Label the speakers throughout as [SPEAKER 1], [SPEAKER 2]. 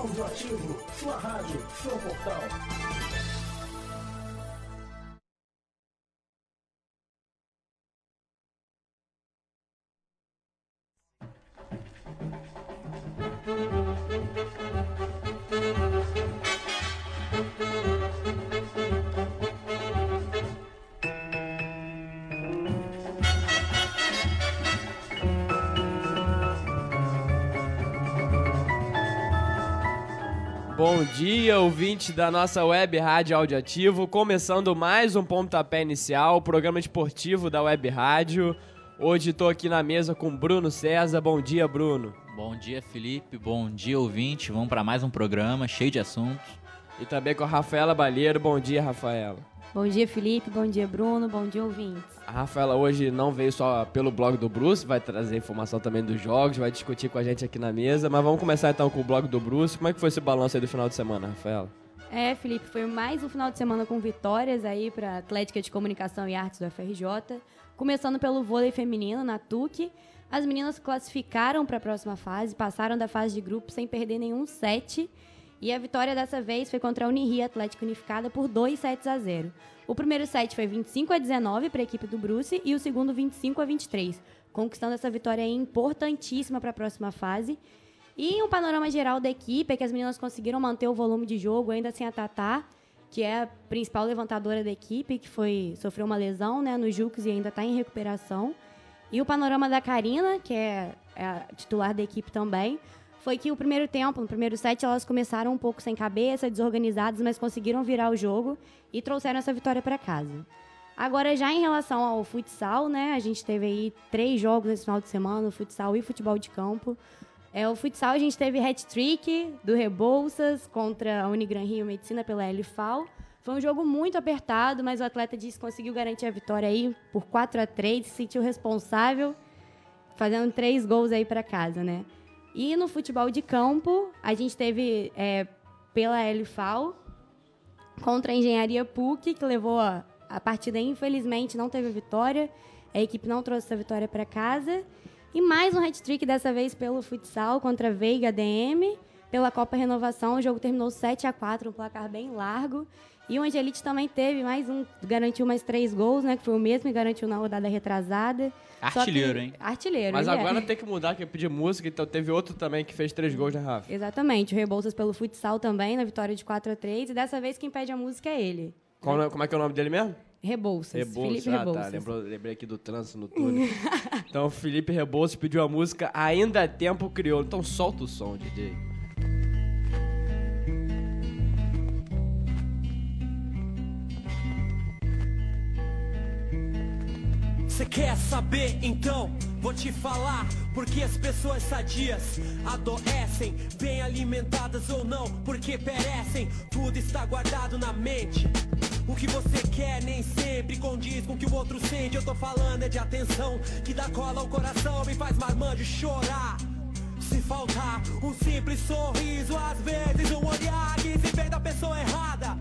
[SPEAKER 1] Audioativo, sua rádio, seu portal.
[SPEAKER 2] Bom dia, ouvinte da nossa web rádio Audioativo, começando mais um pontapé inicial, programa esportivo da web rádio. Hoje estou aqui na mesa com Bruno César. Bom dia, Bruno.
[SPEAKER 3] Bom dia, Felipe. Bom dia, ouvinte. Vamos para mais um programa cheio de assuntos.
[SPEAKER 2] E também com a Rafaela Balheiro. Bom dia, Rafaela.
[SPEAKER 4] Bom dia, Felipe. Bom dia, Bruno. Bom dia, ouvintes.
[SPEAKER 2] A Rafaela hoje não veio só pelo blog do Bruce, vai trazer informação também dos jogos, vai discutir com a gente aqui na mesa. Mas vamos começar então com o blog do Bruce. Como é que foi esse balanço aí do final de semana, Rafaela?
[SPEAKER 4] É, Felipe, foi mais um final de semana com vitórias aí para Atlética de Comunicação e Artes do FRJ. Começando pelo vôlei feminino na TUC. As meninas classificaram para a próxima fase, passaram da fase de grupo sem perder nenhum set. E a vitória dessa vez foi contra a Uniria Atlética Unificada por 2 sets a 0. O primeiro set foi 25 a 19 para a equipe do Bruce e o segundo 25 a 23, conquistando essa vitória importantíssima para a próxima fase. E um panorama geral da equipe é que as meninas conseguiram manter o volume de jogo ainda sem a Tatá, que é a principal levantadora da equipe, que foi sofreu uma lesão né, no Jux e ainda está em recuperação. E o panorama da Karina, que é, é a titular da equipe também, foi que o primeiro tempo, no primeiro set, elas começaram um pouco sem cabeça, desorganizadas, mas conseguiram virar o jogo e trouxeram essa vitória para casa. Agora, já em relação ao futsal, né? A gente teve aí três jogos nesse final de semana, futsal e futebol de campo. É, o futsal a gente teve hat-trick do Rebouças contra a Unigran Rio Medicina pela LFAL. Foi um jogo muito apertado, mas o atleta disse que conseguiu garantir a vitória aí por 4 a 3 se sentiu responsável, fazendo três gols aí para casa, né? E no futebol de campo, a gente teve é, pela LFAL contra a Engenharia PUC, que levou a, a partida, infelizmente, não teve vitória. A equipe não trouxe essa vitória para casa. E mais um hat-trick, dessa vez pelo futsal contra a Veiga DM. Pela Copa Renovação, o jogo terminou 7 a 4 um placar bem largo. E o Angelite também teve mais um, garantiu mais três gols, né? Que foi o mesmo e garantiu na rodada retrasada.
[SPEAKER 3] Artilheiro,
[SPEAKER 4] que,
[SPEAKER 3] hein?
[SPEAKER 4] Artilheiro.
[SPEAKER 2] Mas
[SPEAKER 4] ele
[SPEAKER 2] agora
[SPEAKER 4] é.
[SPEAKER 2] tem que mudar, que eu pedi música, então teve outro também que fez três gols, né, Rafa?
[SPEAKER 4] Exatamente. O Rebouças pelo futsal também, na vitória de 4 a 3 E dessa vez quem pede a música é ele.
[SPEAKER 2] Qual- como é que é o nome dele mesmo?
[SPEAKER 4] Rebouças.
[SPEAKER 2] Rebouças.
[SPEAKER 4] Felipe
[SPEAKER 2] Ah,
[SPEAKER 4] Rebouças.
[SPEAKER 2] tá. Lembrou, lembrei aqui do trânsito no túnel. então, o Felipe Rebouças pediu a música Ainda é Tempo Crioulo. Então, solta o som, DJ.
[SPEAKER 5] Você quer saber? Então vou te falar porque as pessoas sadias adoecem, bem alimentadas ou não, porque perecem. Tudo está guardado na mente. O que você quer nem sempre condiz com o que o outro sente. Eu tô falando é de atenção que dá cola ao coração e faz marmanjo chorar. Se faltar um simples sorriso, às vezes um olhar que se vê da pessoa errada.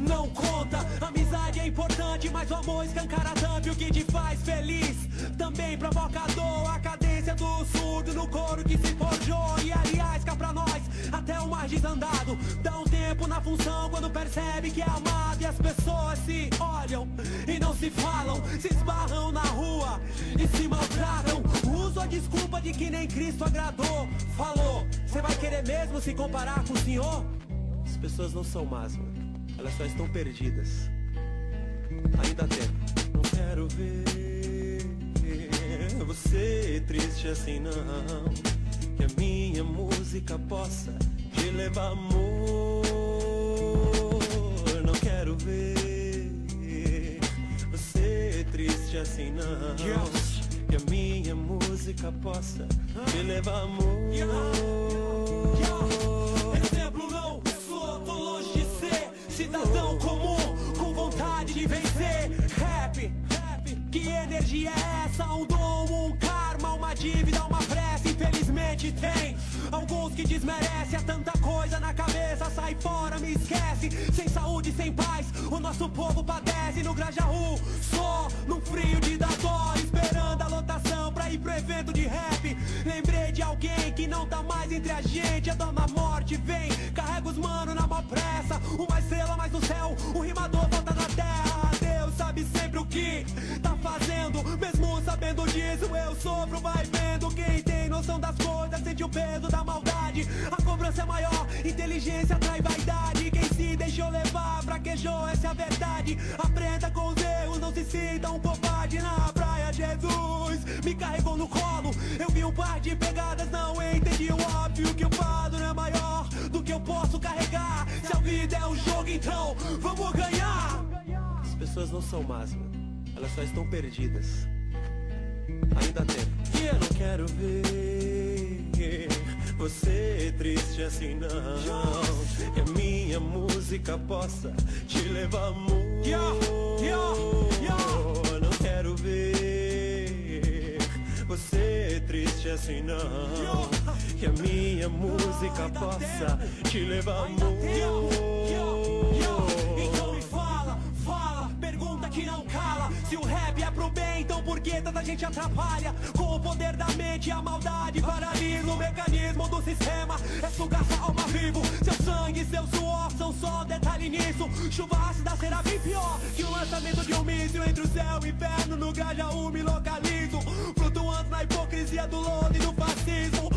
[SPEAKER 5] Não conta, amizade é importante, mas o amor escancara tanto o que te faz feliz. Também provoca dor, a cadência do surdo no couro que se forjou. E aliás, cá pra nós, até o mais desandado. Dá um tempo na função quando percebe que é amado. E as pessoas se olham e não se falam, se esbarram na rua e se maltratam. Uso a desculpa de que nem Cristo agradou. Falou, você vai querer mesmo se comparar com o Senhor? As pessoas não são más, mano. Elas só estão perdidas. Ainda há tempo. Não quero ver você triste assim, não. Que a minha música possa te levar amor. Não quero ver você triste assim, não. Que a minha música possa te levar amor. Cidadão comum com vontade de vencer. Rap, que energia é essa? Um dom, um karma, uma dívida, uma pressa. Infelizmente tem alguns que desmerecem. Há tanta coisa na cabeça, sai fora, me esquece. Sem saúde, sem paz, o nosso povo padece no Grajaú. Só num frio de dar esperando a lotação pra ir pro evento de rap. Lembrei de alguém que não tá mais entre a gente. A dona morte vem, os mano na mó pressa. Uma estrela mais no céu, um rimador volta na terra. Deus sabe sempre o que tá fazendo. Mesmo sabendo disso, eu sofro, vai vendo. Quem tem noção das coisas sente o peso da maldade. A cobrança é maior, inteligência atrai vaidade. Quem se deixou levar, fraquejou, essa é a verdade. Aprenda com os erros, não se sinta um covarde na praia. Jesus me carregou no colo. Eu vi um par de pegadas, não entendi o óbvio que eu falo não é maior do que eu posso a vida é um jogo, então vamos ganhar. As pessoas não são más, mano. Elas só estão perdidas. Ainda há tempo. E eu não quero ver você triste assim, não. Que a minha música possa te levar amor. Eu não quero ver você triste assim, não. Que a minha música possa te levar amor. Então me fala, fala, pergunta que não cala. Se o rap é pro bem, então por que tanta gente atrapalha? Com o poder da mente, a maldade paralisa o mecanismo do sistema. É sugar sua alma vivo. Seu sangue, seu suor são só detalhe nisso. Chuva ácida será bem pior que o lançamento de um míssil entre o céu e o inferno. No Grajaú me localizo. Flutuando na hipocrisia do lodo e do fascismo.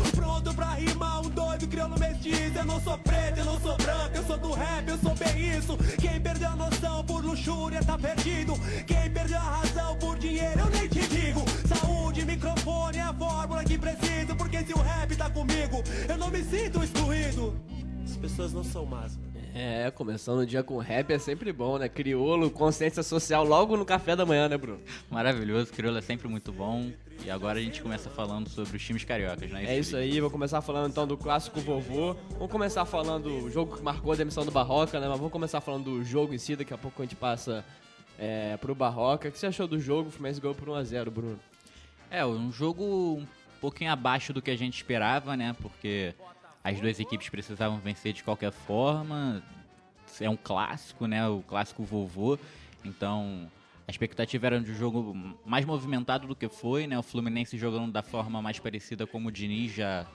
[SPEAKER 5] Pronto pra rimar um doido crioulo mestiço. Eu não sou preto, eu não sou branco, eu sou do rap, eu sou bem isso. Quem perdeu a noção por luxúria tá perdido. Quem perdeu a razão por dinheiro, eu nem te digo. Saúde, microfone é a fórmula que preciso. Porque se o rap tá comigo, eu não me sinto excluído. As pessoas não são más.
[SPEAKER 2] É, começando o dia com rap é sempre bom, né? Criolo, consciência social logo no café da manhã, né, Bruno?
[SPEAKER 3] Maravilhoso, crioulo é sempre muito bom. E agora a gente começa falando sobre os times cariocas, né?
[SPEAKER 2] É isso aí, vou começar falando então do clássico vovô. Vamos começar falando do jogo que marcou a demissão do Barroca, né? Mas vamos começar falando do jogo em si, daqui a pouco a gente passa é, pro Barroca. O que você achou do jogo? O Fluminense ganhou por 1x0, Bruno.
[SPEAKER 3] É, um jogo um pouquinho abaixo do que a gente esperava, né? Porque as duas equipes precisavam vencer de qualquer forma. É um clássico, né? O clássico vovô. Então, a expectativa era de um jogo mais movimentado do que foi, né? O Fluminense jogando da forma mais parecida como o Diniz já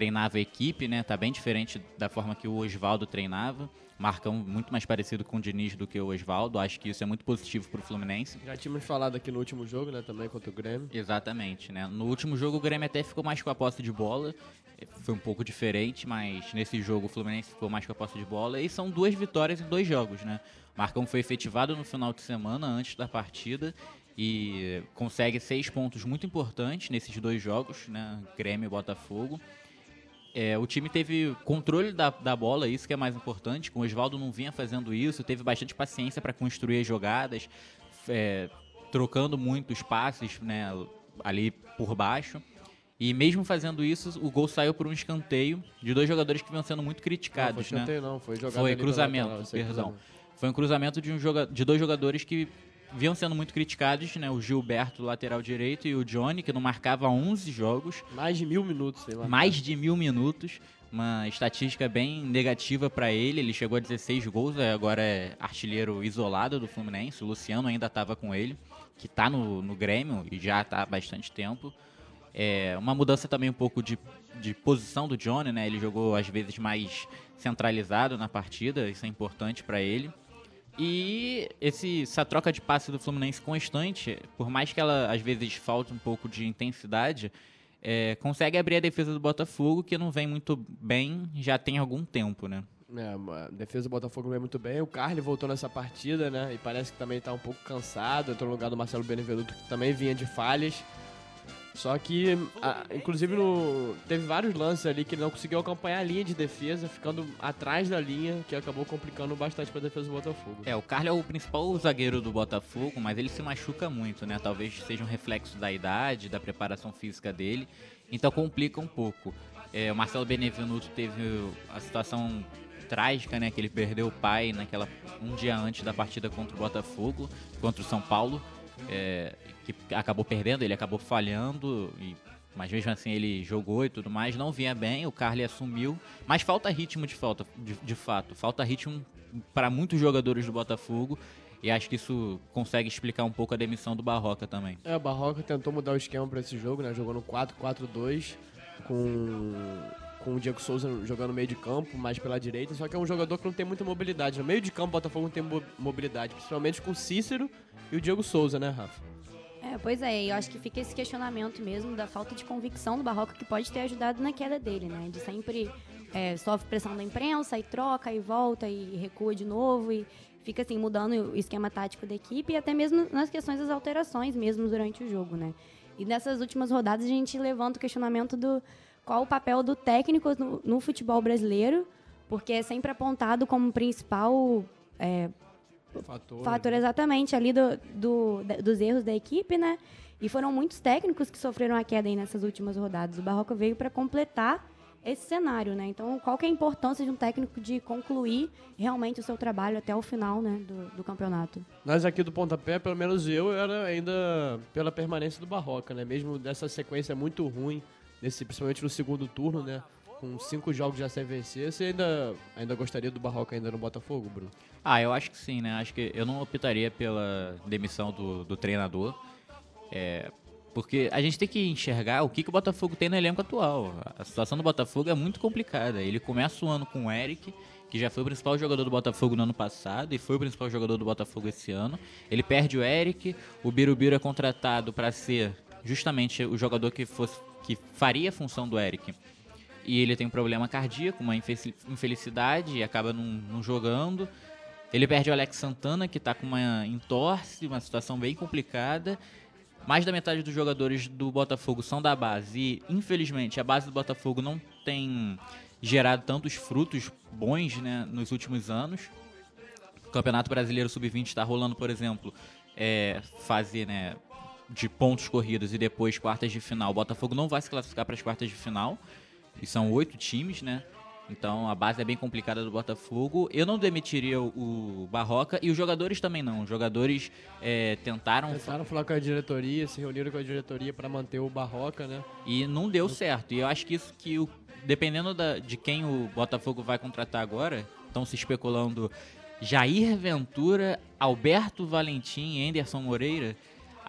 [SPEAKER 3] treinava a equipe, né? Tá bem diferente da forma que o Oswaldo treinava. Marcão muito mais parecido com o Diniz do que o Oswaldo. Acho que isso é muito positivo pro Fluminense.
[SPEAKER 2] Já tínhamos falado aqui no último jogo, né? Também contra o Grêmio.
[SPEAKER 3] Exatamente, né? No último jogo o Grêmio até ficou mais com a posse de bola. Foi um pouco diferente, mas nesse jogo o Fluminense ficou mais com a posse de bola. E são duas vitórias em dois jogos, né? Marcão foi efetivado no final de semana, antes da partida, e consegue seis pontos muito importantes nesses dois jogos, né? Grêmio e Botafogo. É, o time teve controle da, da bola, isso que é mais importante. Com o Oswaldo não vinha fazendo isso, teve bastante paciência para construir as jogadas, é, trocando muitos passes né, ali por baixo. E mesmo fazendo isso, o gol saiu por um escanteio de dois jogadores que vinham sendo muito
[SPEAKER 2] Não,
[SPEAKER 3] criticados.
[SPEAKER 2] foi
[SPEAKER 3] né?
[SPEAKER 2] escanteio, não, foi jogada
[SPEAKER 3] Foi cruzamento,
[SPEAKER 2] lateral,
[SPEAKER 3] perdão.
[SPEAKER 2] cruzamento.
[SPEAKER 3] Foi um cruzamento de, um joga de dois jogadores que vinham sendo muito criticados, né? O Gilberto, lateral direito, e o Johnny, que não marcava há 11 jogos,
[SPEAKER 2] Mais de mil minutos, sei lá.
[SPEAKER 3] mais de mil minutos. Uma estatística bem negativa para ele. Ele chegou a 16 gols, é, agora é artilheiro isolado do Fluminense. O Luciano ainda estava com ele, que está no, no Grêmio e já está há bastante tempo. É, uma mudança também um pouco de, de posição do Johnny, né? Ele jogou às vezes mais centralizado na partida, isso é importante para ele. E esse, essa troca de passe do Fluminense constante, por mais que ela às vezes falte um pouco de intensidade, é, consegue abrir a defesa do Botafogo, que não vem muito bem já tem algum tempo, né?
[SPEAKER 2] É, a defesa do Botafogo não é muito bem. O Carly voltou nessa partida, né? E parece que também tá um pouco cansado. Entrou no lugar do Marcelo Benevenuto, que também vinha de falhas. Só que, a- inclusive, no, teve vários lances ali que ele não conseguiu acompanhar a linha de defesa, ficando atrás da linha, que acabou complicando bastante pra defesa do Botafogo.
[SPEAKER 3] É, o Carlos é o principal zagueiro do Botafogo, mas ele se machuca muito, né? Talvez seja um reflexo da idade, da preparação física dele, então complica um pouco. É, o Marcelo Benevenuto teve a situação trágica, né? Que ele perdeu o pai naquela um dia antes da partida contra o Botafogo, contra o São Paulo, é, que acabou perdendo, ele acabou falhando e mas mesmo assim ele jogou e tudo mais, não vinha bem, o Carly assumiu, mas falta ritmo de falta, de, de fato, falta ritmo para muitos jogadores do Botafogo E acho que isso consegue explicar um pouco a demissão do Barroca também.
[SPEAKER 2] É, o Barroca tentou mudar o esquema pra esse jogo, né? Jogou no 4-4-2 com, com o Diego Souza jogando no meio de campo, mais pela direita. Só que é um jogador que não tem muita mobilidade. No meio de campo, o Botafogo não tem mo- mobilidade, principalmente com o Cícero e o Diego Souza, né, Rafa?
[SPEAKER 4] É, pois é, eu acho que fica esse questionamento mesmo da falta de convicção do Barroca que pode ter ajudado na queda dele, né? De sempre é, sofre pressão da imprensa, e troca, e volta, e recua de novo, e fica assim, mudando o esquema tático da equipe, e até mesmo nas questões das alterações mesmo durante o jogo, né? E nessas últimas rodadas a gente levanta o questionamento do qual o papel do técnico no, no futebol brasileiro, porque é sempre apontado como principal é,
[SPEAKER 2] Fator.
[SPEAKER 4] fator exatamente ali do, do- dos erros da equipe, né? E foram muitos técnicos que sofreram a queda aí nessas últimas rodadas. O Barroca veio para completar esse cenário, né? Então, qual que é a importância de um técnico de concluir realmente o seu trabalho até o final, né, do, do campeonato?
[SPEAKER 2] Nós aqui do Pontapé, pelo menos eu, era ainda pela permanência do Barroca, né? Mesmo dessa sequência muito ruim, nesse, principalmente no segundo turno, né? Com cinco jogos já sem vencer, você ainda, ainda gostaria do Barroca ainda no Botafogo, Bruno?
[SPEAKER 3] Ah, eu acho que sim, né? Acho que eu não optaria pela demissão do, do treinador. É, porque a gente tem que enxergar o que, que o Botafogo tem no elenco atual. A situação do Botafogo é muito complicada. Ele começa o ano com o Eric, que já foi o principal jogador do Botafogo no ano passado e foi o principal jogador do Botafogo esse ano. Ele perde o Eric, o Birubiru é contratado para ser justamente o jogador que, fosse, que faria a função do Eric. E ele tem um problema cardíaco, uma infe- infelicidade e acaba não, jogando. Ele perde o Alex Santana, que tá com uma entorse, uma situação bem complicada. Mais da metade dos jogadores do Botafogo são da base. E, infelizmente, a base do Botafogo não tem gerado tantos frutos bons né, nos últimos anos. O Campeonato Brasileiro Sub-20 está rolando, por exemplo, é, fase né, de pontos corridos e depois quartas de final. O Botafogo não vai se classificar para as quartas de final. E são oito times, né? Então a base é bem complicada do Botafogo. Eu não demitiria o, Barroca e os jogadores também não. Os jogadores é, tentaram
[SPEAKER 2] Tentaram falar com a diretoria, se reuniram com a diretoria para manter o Barroca, né?
[SPEAKER 3] e não deu certo. E eu acho que isso que o, dependendo da- de quem o Botafogo vai contratar agora, estão se especulando Jair Ventura, Alberto Valentim e Anderson Moreira.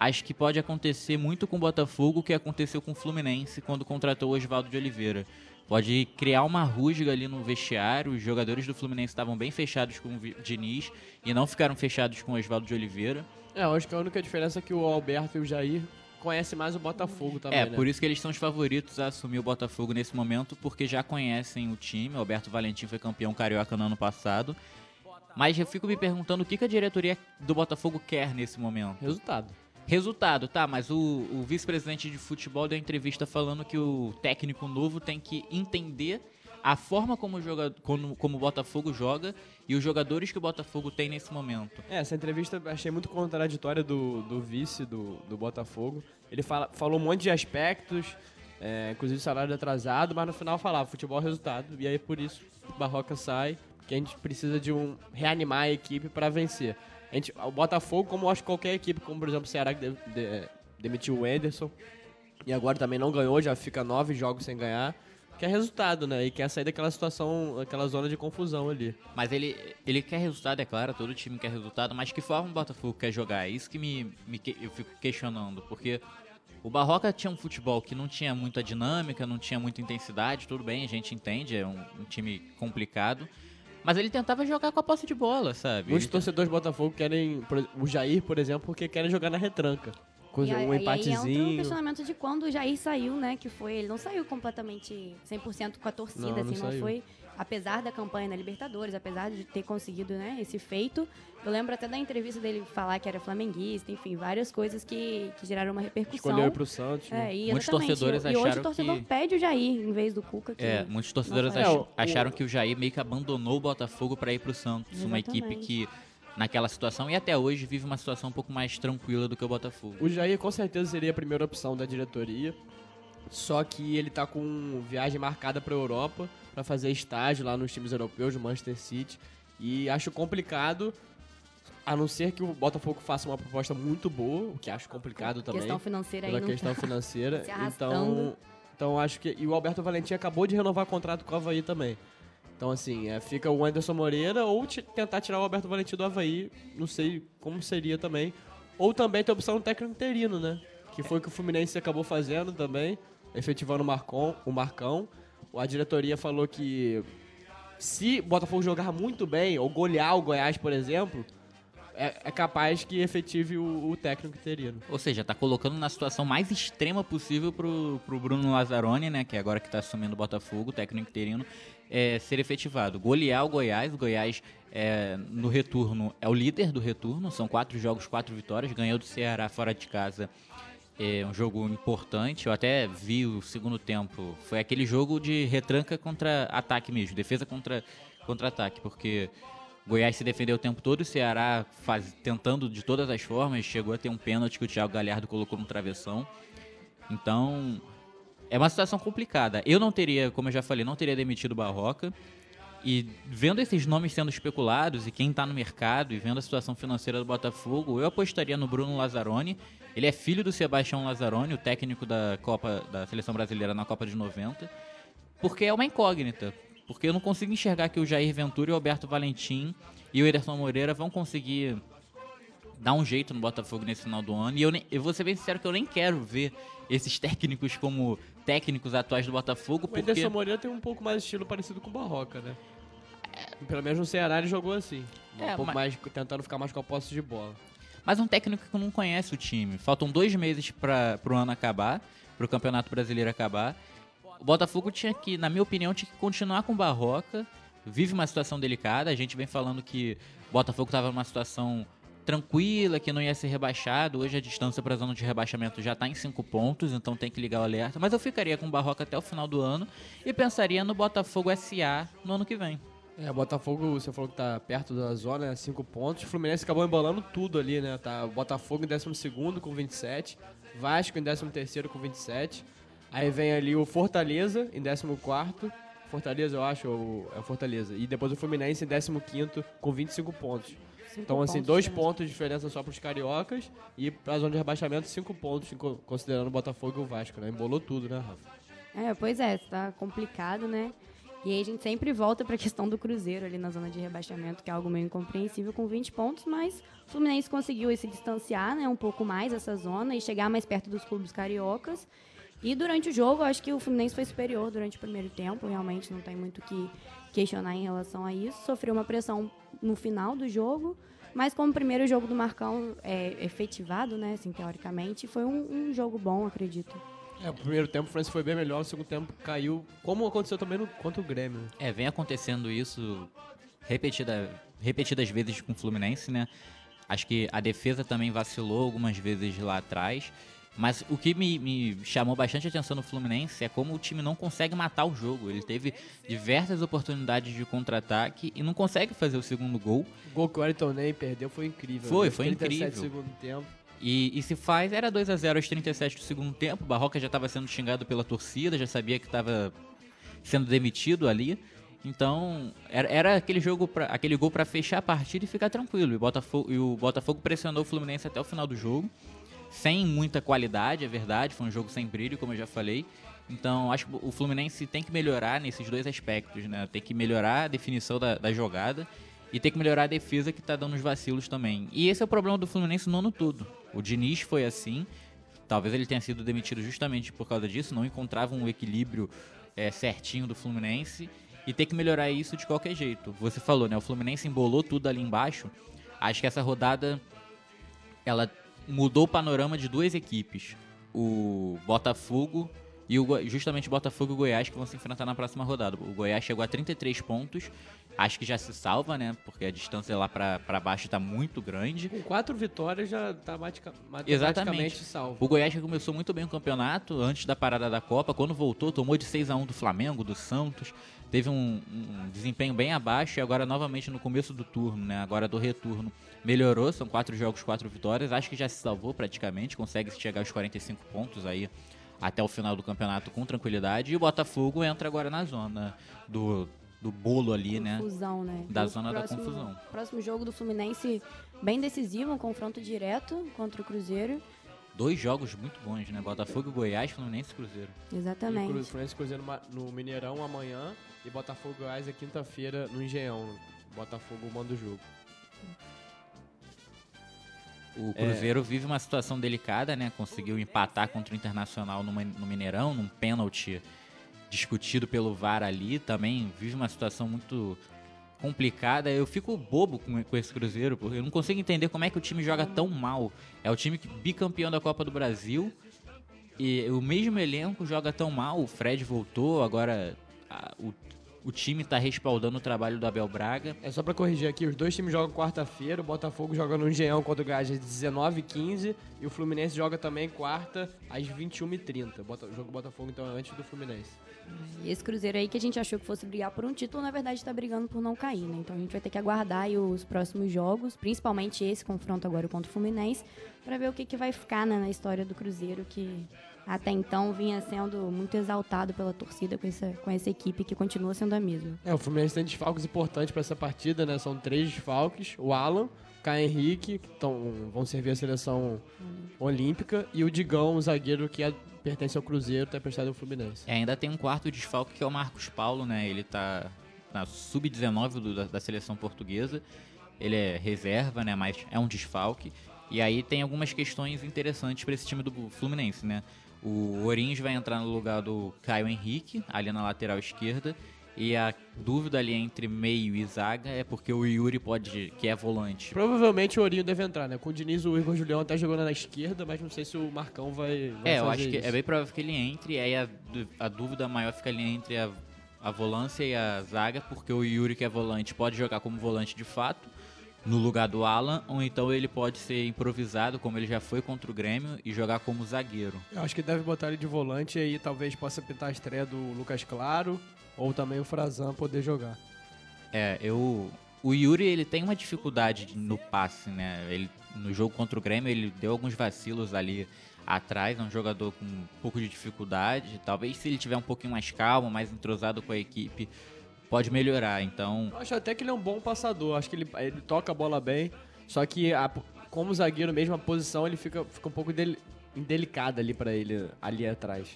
[SPEAKER 3] Acho que pode acontecer muito com o Botafogo o que aconteceu com o Fluminense quando contratou o Oswaldo de Oliveira. Pode criar uma rusga ali no vestiário. Os jogadores do Fluminense estavam bem fechados com o Diniz e não ficaram fechados com o Oswaldo de Oliveira.
[SPEAKER 2] É, eu acho que a única diferença é que o Alberto e o Jair conhecem mais o Botafogo também,
[SPEAKER 3] É,
[SPEAKER 2] né?
[SPEAKER 3] por isso que eles são os favoritos a assumir o Botafogo nesse momento, porque já conhecem o time. O Alberto Valentim foi campeão carioca no ano passado. Mas eu fico me perguntando o que, que a diretoria do Botafogo quer nesse momento.
[SPEAKER 2] Resultado.
[SPEAKER 3] Resultado, tá, mas o, o vice-presidente de futebol deu entrevista falando que o técnico novo tem que entender a forma como joga, como, como o Botafogo joga e os jogadores que o Botafogo tem nesse momento.
[SPEAKER 2] É, essa entrevista achei muito contraditória do, do vice do, do Botafogo. Ele fala, falou um monte de aspectos, é, inclusive salário atrasado, mas no final falava futebol é resultado. E aí por isso Barroca sai, que a gente precisa de um reanimar a equipe para vencer. A gente, o Botafogo, como eu acho que qualquer equipe, como por exemplo o Ceará que de- de- demitiu o Enderson e agora também não ganhou, já fica nove jogos sem ganhar, quer resultado, né? E quer sair daquela situação, daquela zona de confusão ali.
[SPEAKER 3] Mas ele, ele quer resultado, é claro, todo time quer resultado, mas que forma o Botafogo quer jogar? É isso que me, me eu fico questionando, porque o Barroca tinha um futebol que não tinha muita dinâmica, não tinha muita intensidade, tudo bem, a gente entende, é um, um time complicado, mas ele tentava jogar com a posse de bola, sabe?
[SPEAKER 2] Muitos
[SPEAKER 3] Ele-
[SPEAKER 2] torcedores do Botafogo querem. O Jair, por exemplo, porque querem jogar na retranca. Com
[SPEAKER 4] E aí-
[SPEAKER 2] um
[SPEAKER 4] e aí entra o
[SPEAKER 2] empatezinho.
[SPEAKER 4] questionamento de quando o Jair saiu, né? Que foi. Ele não saiu completamente 100% com a torcida,
[SPEAKER 2] Não, não
[SPEAKER 4] assim, não,
[SPEAKER 2] saiu.
[SPEAKER 4] foi. Apesar da campanha na Libertadores, apesar de ter conseguido né, esse feito. Eu lembro até da entrevista dele falar que era flamenguista, enfim, várias coisas que, que geraram uma repercussão.
[SPEAKER 2] Escolheu ir pro Santos. né?
[SPEAKER 4] É, e
[SPEAKER 3] Muitos
[SPEAKER 4] exatamente.
[SPEAKER 3] torcedores
[SPEAKER 4] e hoje
[SPEAKER 3] acharam
[SPEAKER 4] o torcedor
[SPEAKER 3] que-
[SPEAKER 4] pede o Jair em vez do Cuca. Que
[SPEAKER 3] É, muitos torcedores
[SPEAKER 4] não
[SPEAKER 3] ach-.
[SPEAKER 2] É, o-
[SPEAKER 3] acharam que o Jair meio que abandonou o Botafogo para ir pro Santos, uma equipe
[SPEAKER 4] Exatamente.
[SPEAKER 3] que naquela situação e até hoje vive uma situação um pouco mais tranquila do que o Botafogo.
[SPEAKER 2] O Jair com certeza seria a primeira opção da diretoria. Só que ele tá com viagem marcada pra Europa pra fazer estágio lá nos times europeus, no Manchester City. E acho complicado, a não ser que o Botafogo faça uma proposta muito boa, o que acho complicado também.
[SPEAKER 4] questão financeira aí
[SPEAKER 2] pela questão
[SPEAKER 4] tá
[SPEAKER 2] financeira.
[SPEAKER 4] se
[SPEAKER 2] então, então acho que. E o Alberto Valentim acabou de renovar contrato com o Havaí também. Então, assim, é, fica o Anderson Moreira ou tentar tirar o Alberto Valentim do Havaí. Não sei como seria também. Ou também ter a opção do técnico interino, né? Que foi o que o Fluminense acabou fazendo também, efetivando o, Marcon, o Marcão. A diretoria falou que se Botafogo jogar muito bem, ou golear o Goiás, por exemplo, é, é capaz que efetive o, o técnico interino.
[SPEAKER 3] Ou seja, tá colocando na situação mais extrema possível pro, pro Bruno Lazzaroni, né? Que agora que tá assumindo o Botafogo, o técnico interino, é, ser efetivado. Golear o Goiás. O Goiás, é, no retorno, é o líder do retorno. São quatro jogos, quatro vitórias. Ganhou do Ceará fora de casa. É um jogo importante. Eu até vi o segundo tempo. Foi aquele jogo de retranca contra ataque mesmo. Defesa contra, contra ataque. Porque Goiás se defendeu o tempo todo, o Ceará faz, tentando de todas as formas, chegou a ter um pênalti que o Thiago Galhardo colocou no travessão. Então, é uma situação complicada. Eu não teria, como eu já falei, não teria demitido o Barroca. E vendo esses nomes sendo especulados e quem está no mercado e vendo a situação financeira do Botafogo, eu apostaria no Bruno Lazzaroni. Ele é filho do Sebastião Lazzaroni, o técnico da Copa da Seleção Brasileira na Copa de 90, porque é uma incógnita. Porque eu não consigo enxergar que o Jair Ventura e o Alberto Valentim e o Ederson Moreira vão conseguir dar um jeito no Botafogo nesse final do ano. E eu, nem, eu vou ser bem sincero que eu nem quero ver esses técnicos como técnicos atuais do Botafogo,
[SPEAKER 2] O
[SPEAKER 3] porque...
[SPEAKER 2] Anderson Moreira tem um pouco mais de estilo parecido com o Barroca, né? Pelo menos no Ceará ele jogou assim. Um
[SPEAKER 3] É,
[SPEAKER 2] pouco
[SPEAKER 3] mas-
[SPEAKER 2] mais, tentando ficar mais com a posse de bola.
[SPEAKER 3] Mas um técnico que não conhece o time. Faltam dois meses para o ano acabar, para o Campeonato Brasileiro acabar. O Botafogo tinha que, na minha opinião, tinha que continuar com o Barroca. Vive uma situação delicada. A gente vem falando que o Botafogo estava numa situação tranquila, que não ia ser rebaixado. Hoje a distância para a zona de rebaixamento já está em cinco pontos, então tem que ligar o alerta. Mas eu ficaria com o Barroca até o final do ano e pensaria no Botafogo SA no ano que vem.
[SPEAKER 2] É, Botafogo, você falou que tá perto da zona, né? 5 pontos. O Fluminense acabou embolando tudo ali, né? Tá Botafogo em 12 com 27, Vasco em 13 com 27. Aí vem ali o Fortaleza em 14 Fortaleza, eu acho, é o Fortaleza. E depois o Fluminense em 15 com 25 pontos. Então, assim, dois pontos de diferença só pros cariocas e pra zona de rebaixamento, cinco pontos, co- considerando o Botafogo e o Vasco, né? Embolou tudo, né, Rafa?
[SPEAKER 4] É, pois é, tá complicado, né? E aí a gente sempre volta pra questão do Cruzeiro ali na zona de rebaixamento, que é algo meio incompreensível com 20 pontos, mas o Fluminense conseguiu se distanciar, né, um pouco mais dessa zona e chegar mais perto dos clubes cariocas. E durante o jogo, eu acho que o Fluminense foi superior durante o primeiro tempo, realmente não tem muito o que questionar em relação a isso. Sofreu uma pressão no final do jogo, mas como o primeiro jogo do Marcão é efetivado, né, assim, teoricamente, foi um, um jogo bom, acredito.
[SPEAKER 2] É, o primeiro tempo o Fluminense foi bem melhor, o segundo tempo caiu, como aconteceu também no, contra o Grêmio.
[SPEAKER 3] É, vem acontecendo isso repetida, repetidas vezes com o Fluminense, né? Acho que a defesa também vacilou algumas vezes lá atrás. Mas o que me, me chamou bastante atenção no Fluminense é como o time não consegue matar o jogo. Ele teve diversas oportunidades de contra-ataque e não consegue fazer o segundo gol.
[SPEAKER 2] O gol que o Wellington Ney perdeu foi incrível.
[SPEAKER 3] Foi,
[SPEAKER 2] né?
[SPEAKER 3] foi
[SPEAKER 2] 37
[SPEAKER 3] incrível.
[SPEAKER 2] segundo tempo.
[SPEAKER 3] E, e se faz, era 2 a 0 aos 37 do segundo tempo. O Barroca já estava sendo xingado pela torcida, já sabia que estava sendo demitido ali. Então, era, era aquele jogo pra, aquele gol para fechar a partida e ficar tranquilo. E o, Botafogo, e o Botafogo pressionou o Fluminense até o final do jogo, sem muita qualidade, é verdade. Foi um jogo sem brilho, como eu já falei. Então, acho que o Fluminense tem que melhorar nesses dois aspectos, né? Tem que melhorar a definição da, da jogada e tem que melhorar a defesa que tá dando os vacilos também. E esse é o problema do Fluminense no ano todo. O Diniz foi assim. Talvez ele tenha sido demitido justamente por causa disso. Não encontrava um equilíbrio é, certinho do Fluminense. E tem que melhorar isso de qualquer jeito. Você falou, né? O Fluminense embolou tudo ali embaixo. Acho que essa rodada ela mudou o panorama de duas equipes. O Botafogo e o, justamente Botafogo e Goiás que vão se enfrentar na próxima rodada. O Goiás chegou a 33 pontos. Acho que já se salva, né? Porque a distância lá pra baixo tá muito grande.
[SPEAKER 2] Com quatro vitórias já tá matica- matematicamente
[SPEAKER 3] Exatamente.
[SPEAKER 2] salvo.
[SPEAKER 3] O Goiás que começou muito bem o campeonato antes da parada da Copa. Quando voltou, tomou de 6 a 1 do Flamengo, do Santos. Teve um, um desempenho bem abaixo e agora novamente no começo do turno, né? Agora do retorno. Melhorou, são quatro jogos, quatro vitórias. Acho que já se salvou praticamente, consegue chegar aos 45 pontos aí até o final do campeonato com tranquilidade. E o Botafogo entra agora na zona do, do bolo ali, né?
[SPEAKER 4] confusão, né?
[SPEAKER 3] Da
[SPEAKER 4] O
[SPEAKER 3] zona da confusão.
[SPEAKER 4] Próximo jogo do Fluminense bem decisivo, um confronto direto contra o Cruzeiro.
[SPEAKER 3] Dois jogos muito bons, né? Botafogo e Goiás, Fluminense e Cruzeiro.
[SPEAKER 2] E o
[SPEAKER 4] Exatamente.
[SPEAKER 2] Cru- Fluminense e Cruzeiro no Mineirão amanhã. E Botafogo e Goiás é quinta-feira no Engenhão. Botafogo manda o jogo.
[SPEAKER 3] O Cruzeiro vive uma situação delicada, né? Conseguiu empatar contra o Internacional no Mineirão, num pênalti discutido pelo VAR ali. Também vive uma situação muito complicada. Eu fico bobo com, com esse Cruzeiro, porque eu não consigo entender como é que o time joga tão mal. É o time que bicampeão da Copa do Brasil e o mesmo elenco joga tão mal. O Fred voltou, agora a- o, o time tá respaldando o trabalho do Abel Braga.
[SPEAKER 2] É só pra corrigir aqui, os dois times jogam quarta-feira, o Botafogo joga no Engenhão contra o Goiás às 19h15 e o Fluminense joga também quarta às 21h30. Bota- O jogo do Botafogo então é antes do Fluminense.
[SPEAKER 4] E esse Cruzeiro aí que a gente achou que fosse brigar por um título, na verdade tá brigando por não cair, né? Então a gente vai ter que aguardar aí os próximos jogos, principalmente esse confronto agora contra o Fluminense, pra ver o que, que vai ficar né, na história do Cruzeiro, que até então vinha sendo muito exaltado pela torcida com essa, com essa equipe que continua sendo a mesma.
[SPEAKER 2] É, o Fluminense tem desfalques importantes pra essa partida, né? São três desfalques: o Alan, o Caio Henrique, que tão, vão servir a seleção olímpica, e o Digão, o zagueiro que é- pertence ao Cruzeiro, tá emprestado ao Fluminense.
[SPEAKER 3] E ainda tem um quarto desfalque que é o Marcos Paulo, né? Ele tá na sub-19 do- da, da seleção portuguesa. Ele é reserva, né? Mas é um desfalque. E aí tem algumas questões interessantes para esse time do Fluminense, né? O Orins vai entrar no lugar do Caio Henrique, ali na lateral esquerda. E a dúvida ali entre meio e zaga é porque o Yuri pode, que é volante,
[SPEAKER 2] Provavelmente o Ourinho deve entrar, né? Com o Diniz, o Igor Julião até jogando na esquerda, mas não sei se o Marcão vai, vai
[SPEAKER 3] É, eu acho que
[SPEAKER 2] isso.
[SPEAKER 3] é bem provável que ele entre, e aí a, a dúvida maior fica ali entre a, a volância e a zaga, porque o Yuri, que é volante, pode jogar como volante de fato, no lugar do Alan, ou então ele pode ser improvisado, como ele já foi contra o Grêmio, e jogar como zagueiro.
[SPEAKER 2] Eu acho que deve botar ele de volante e aí talvez possa pintar a estreia do Lucas Claro ou também o Frazan poder jogar.
[SPEAKER 3] É, eu. O Yuri, ele tem uma dificuldade de- no passe, né? Ele, no jogo contra o Grêmio, ele deu alguns vacilos ali atrás. É um jogador com um pouco de dificuldade. Talvez se ele tiver um pouquinho mais calmo, mais entrosado com a equipe, pode melhorar. Então,
[SPEAKER 2] Eu acho até que ele é um bom passador, acho que ele, ele toca a bola bem, só que a- como zagueiro mesmo, a posição ele fica, fica um pouco dele- indelicada ali pra ele, ali atrás.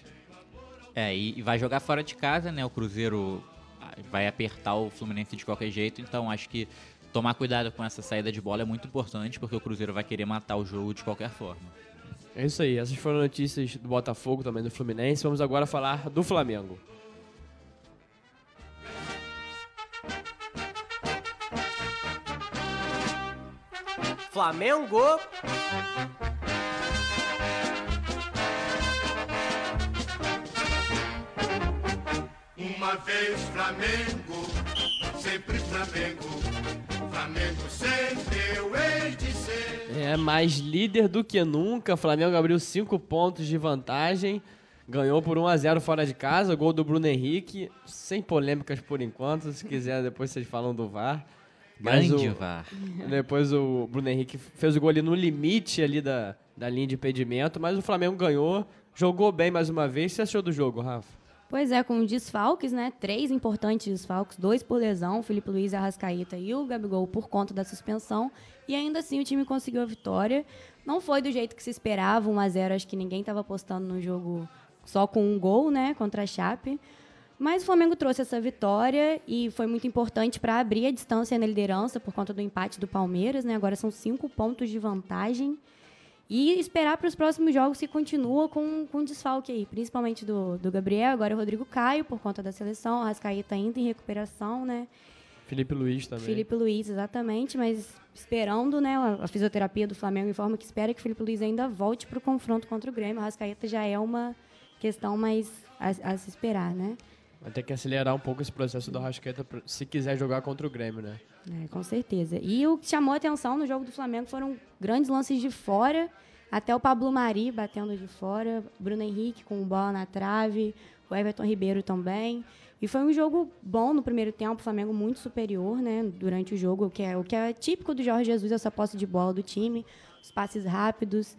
[SPEAKER 3] é, e, e vai jogar fora de casa, né? O Cruzeiro ah, vai apertar o Fluminense de qualquer jeito. Então, acho que tomar cuidado com essa saída de bola é muito importante, porque o Cruzeiro vai querer matar o jogo de qualquer forma.
[SPEAKER 2] É isso aí, essas foram notícias do Botafogo, também do Fluminense. Vamos agora falar do Flamengo.
[SPEAKER 5] Flamengo.
[SPEAKER 6] Uma vez Flamengo, sempre Flamengo. Flamengo sempre eu hei de ser.
[SPEAKER 2] É, mais líder do que nunca. Flamengo abriu 5 pontos de vantagem. Ganhou por 1 a 0 fora de casa. Gol do Bruno Henrique. Sem polêmicas por enquanto. Se quiser, depois vocês falam do VAR. Mas
[SPEAKER 3] Grande
[SPEAKER 2] o-
[SPEAKER 3] VAR.
[SPEAKER 2] Depois o Bruno Henrique fez o gol ali no limite ali da, da linha de impedimento. Mas o Flamengo ganhou. Jogou bem mais uma vez. O que você achou do jogo, Rafa?
[SPEAKER 4] Pois é, com desfalques, né? Três importantes desfalques, dois por lesão, o Felipe Luiz, a Arrascaeta e o Gabigol por conta da suspensão. E ainda assim o time conseguiu a vitória. Não foi do jeito que se esperava, 1 a 0 acho que ninguém estava apostando no jogo só com um gol, né, contra a Chape. Mas o Flamengo trouxe essa vitória e foi muito importante para abrir a distância na liderança por conta do empate do Palmeiras, né? Agora são cinco pontos de vantagem. E esperar para os próximos jogos se continua com, com desfalque aí, principalmente do, do Gabriel, agora o Rodrigo Caio, por conta da seleção, o Rascaeta ainda em recuperação, né?
[SPEAKER 2] Felipe Luiz também.
[SPEAKER 4] Felipe Luiz, exatamente, mas esperando, né? A, fisioterapia do Flamengo informa que espera que Felipe Luiz ainda volte para o confronto contra o Grêmio. O Rascaeta já é uma questão mais a, a se esperar, né?
[SPEAKER 2] Vai ter que acelerar um pouco esse processo do pra- se quiser jogar contra o Grêmio, né?
[SPEAKER 4] É, com certeza. E o que chamou a atenção no jogo do Flamengo foram grandes lances de fora, até o Pablo Mari batendo de fora, Bruno Henrique com bola na trave, o Everton Ribeiro também. E foi um jogo bom no primeiro tempo, o Flamengo muito superior, né, durante o jogo, o que é, o que é típico do Jorge Jesus, essa posse de bola do time, os passes rápidos.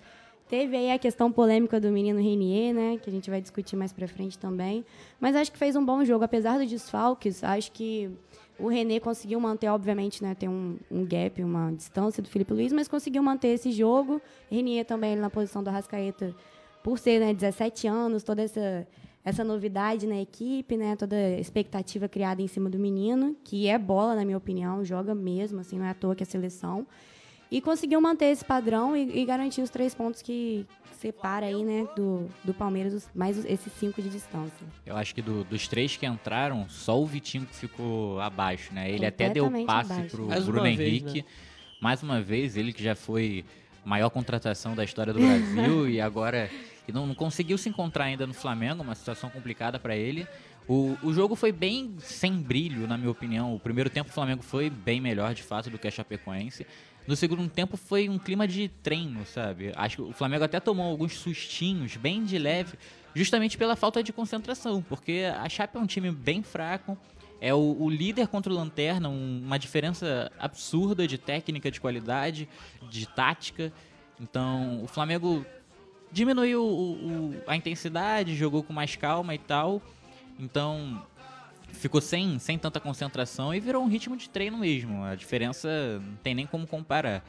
[SPEAKER 4] Teve aí a questão polêmica do menino Renier, né, que a gente vai discutir mais pra frente também. Mas acho que fez um bom jogo, apesar dos desfalques, acho que o René conseguiu manter, obviamente, né, tem um, um gap, uma distância do Felipe Luiz, mas conseguiu manter esse jogo. Renier também na posição do Arrascaeta, por ser, né, 17 anos, toda essa essa novidade na equipe, né? Toda a expectativa criada em cima do menino, que é bola, na minha opinião, joga mesmo, assim, não é à toa que é seleção. E conseguiu manter esse padrão e, e garantir os três pontos que separa aí, né, do, do Palmeiras, mais esses cinco de distância.
[SPEAKER 3] Eu acho que do- dos três que entraram, só o Vitinho que ficou abaixo, né? Ele até deu passe
[SPEAKER 4] abaixo.
[SPEAKER 3] pro
[SPEAKER 2] Mais
[SPEAKER 3] Bruno
[SPEAKER 2] uma vez,
[SPEAKER 3] Henrique.
[SPEAKER 2] né?
[SPEAKER 3] Mais uma vez, ele que já foi maior contratação da história do Brasil e agora e não, não conseguiu se encontrar ainda no Flamengo, uma situação complicada para ele. O, o jogo foi bem sem brilho, na minha opinião. O primeiro tempo o Flamengo foi bem melhor, de fato, do que a Chapecoense. No segundo tempo foi um clima de treino, sabe? Acho que o Flamengo até tomou alguns sustinhos, bem de leve, justamente pela falta de concentração, porque a Chape é um time bem fraco, é o, o líder contra o Lanterna, um- uma diferença absurda de técnica, de qualidade, de tática. Então, o Flamengo diminuiu o- o- a intensidade, jogou com mais calma e tal. Então, ficou sem, sem tanta concentração e virou um ritmo de treino mesmo. A diferença não tem nem como comparar.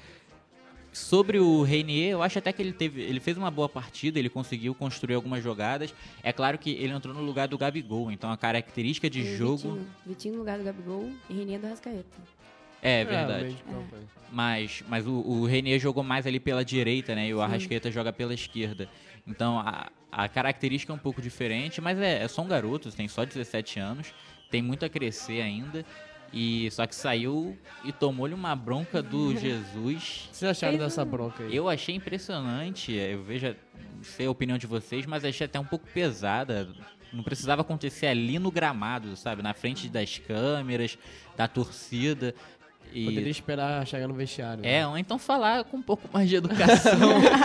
[SPEAKER 3] Sobre o Reinier, eu acho até que ele teve, ele fez uma boa partida, ele conseguiu construir algumas jogadas. É claro que ele entrou no lugar do Gabigol, então a característica de
[SPEAKER 4] E
[SPEAKER 3] jogo
[SPEAKER 4] Vitinho, Vitinho no lugar do Gabigol e Renier do Rascaeta.
[SPEAKER 3] é
[SPEAKER 2] o
[SPEAKER 3] verdade.
[SPEAKER 2] aí.
[SPEAKER 3] Mas, mas o, o Renier jogou mais ali pela direita, né? E o Arrascaeta joga pela esquerda. Então a, a característica é um pouco diferente, mas é, é só um garoto, tem só 17 anos, tem muito a crescer ainda. E só que saiu e tomou-lhe uma bronca do Jesus.
[SPEAKER 2] O que vocês acharam dessa bronca aí?
[SPEAKER 3] Eu achei impressionante, eu vejo, não sei a opinião de vocês, mas achei até um pouco pesada. Não precisava acontecer ali no gramado, sabe? Na frente das câmeras, da torcida. E
[SPEAKER 2] Poderia esperar chegar no vestiário. né?
[SPEAKER 3] é, ou então falar com um pouco mais de educação.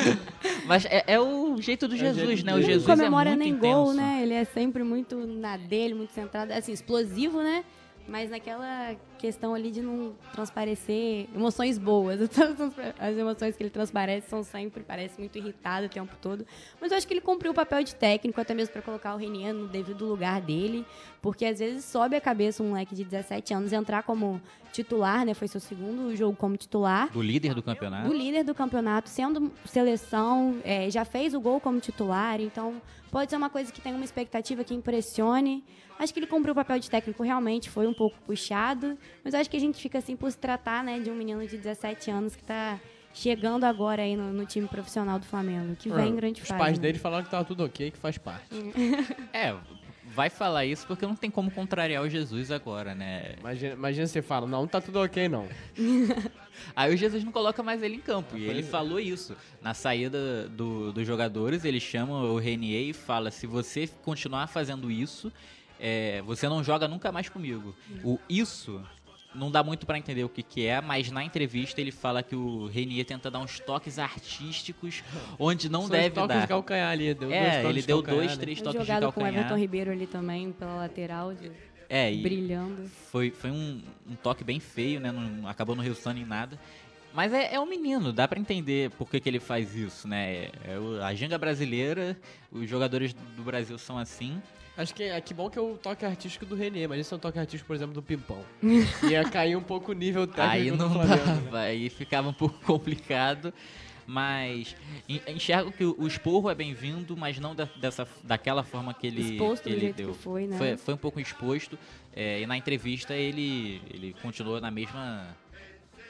[SPEAKER 3] Mas é, é o jeito do
[SPEAKER 2] É o
[SPEAKER 3] Jesus,
[SPEAKER 2] jeito
[SPEAKER 3] né? O. Jesus
[SPEAKER 4] não comemora
[SPEAKER 3] é muito
[SPEAKER 4] nem
[SPEAKER 3] intenso.
[SPEAKER 4] gol, né? Ele é sempre muito na dele, muito centrado, assim, explosivo, né? Mas naquela questão ali de não transparecer emoções boas. As emoções que ele transparece são sempre, parece muito irritado o tempo todo. Mas eu acho que ele cumpriu o papel de técnico, até mesmo para colocar o Renier no devido lugar dele. Porque às vezes sobe a cabeça um moleque de 17 anos entrar como titular, né? Foi seu segundo jogo como titular
[SPEAKER 3] Do líder do campeonato.
[SPEAKER 4] do líder do campeonato, sendo seleção, é, já fez o gol como titular, então pode ser uma coisa que tem uma expectativa que impressione. Acho que ele cumpriu o papel de técnico, realmente foi um pouco puxado, mas acho que a gente fica assim por se tratar, né, de um menino de 17 anos que está chegando agora aí no, no time profissional do Flamengo, que vem em grande
[SPEAKER 2] Os
[SPEAKER 4] fase.
[SPEAKER 2] pais
[SPEAKER 4] né?
[SPEAKER 2] dele falaram que tava tudo ok, que faz parte.
[SPEAKER 3] É, vai falar isso porque não tem como contrariar o Jesus agora, né?
[SPEAKER 2] Imagina, imagina você fala, não, tá tudo ok não.
[SPEAKER 3] Aí o Jesus não coloca mais ele em campo. E
[SPEAKER 2] Pois
[SPEAKER 3] ele
[SPEAKER 2] é.
[SPEAKER 3] falou isso. Na saída do- dos jogadores, ele chama o Renier e fala: se você continuar fazendo isso, é, você não joga nunca mais comigo. O isso não dá muito pra entender o que, que é, mas na entrevista ele fala que o Renier tenta dar uns toques artísticos onde não
[SPEAKER 2] Só
[SPEAKER 3] deve
[SPEAKER 2] os toques de
[SPEAKER 3] dar.
[SPEAKER 2] calcanhar ali, deu dois
[SPEAKER 3] É,
[SPEAKER 2] toques
[SPEAKER 3] ele
[SPEAKER 2] de
[SPEAKER 3] deu
[SPEAKER 2] calcanhar,
[SPEAKER 3] dois, três toques de
[SPEAKER 4] jogado com o
[SPEAKER 3] calcanhar.
[SPEAKER 4] Everton Ribeiro ali também, pela lateral, de-
[SPEAKER 3] É, e,
[SPEAKER 4] brilhando.
[SPEAKER 3] Foi, foi um, um toque bem feio, né? Não, acabou não resultando em nada. Mas é, é um menino, dá pra entender por que, que ele faz isso, né? É o- a ginga brasileira, os jogadores do Brasil são assim.
[SPEAKER 2] Acho que é que bom que é o toque artístico do Renê, mas esse é um toque artístico, por exemplo, do Pimpão. Ia cair um pouco o nível técnico
[SPEAKER 3] aí
[SPEAKER 2] do
[SPEAKER 3] não
[SPEAKER 2] né?
[SPEAKER 3] dava, aí ficava um pouco complicado. Mas en- enxergo que o esporro é bem-vindo, mas não da, dessa, daquela forma que ele,
[SPEAKER 4] Exposto
[SPEAKER 3] que
[SPEAKER 4] do
[SPEAKER 3] ele
[SPEAKER 4] jeito
[SPEAKER 3] deu.
[SPEAKER 4] que foi, né?
[SPEAKER 3] Foi, foi um pouco exposto. é, e na entrevista ele, ele continuou na mesma.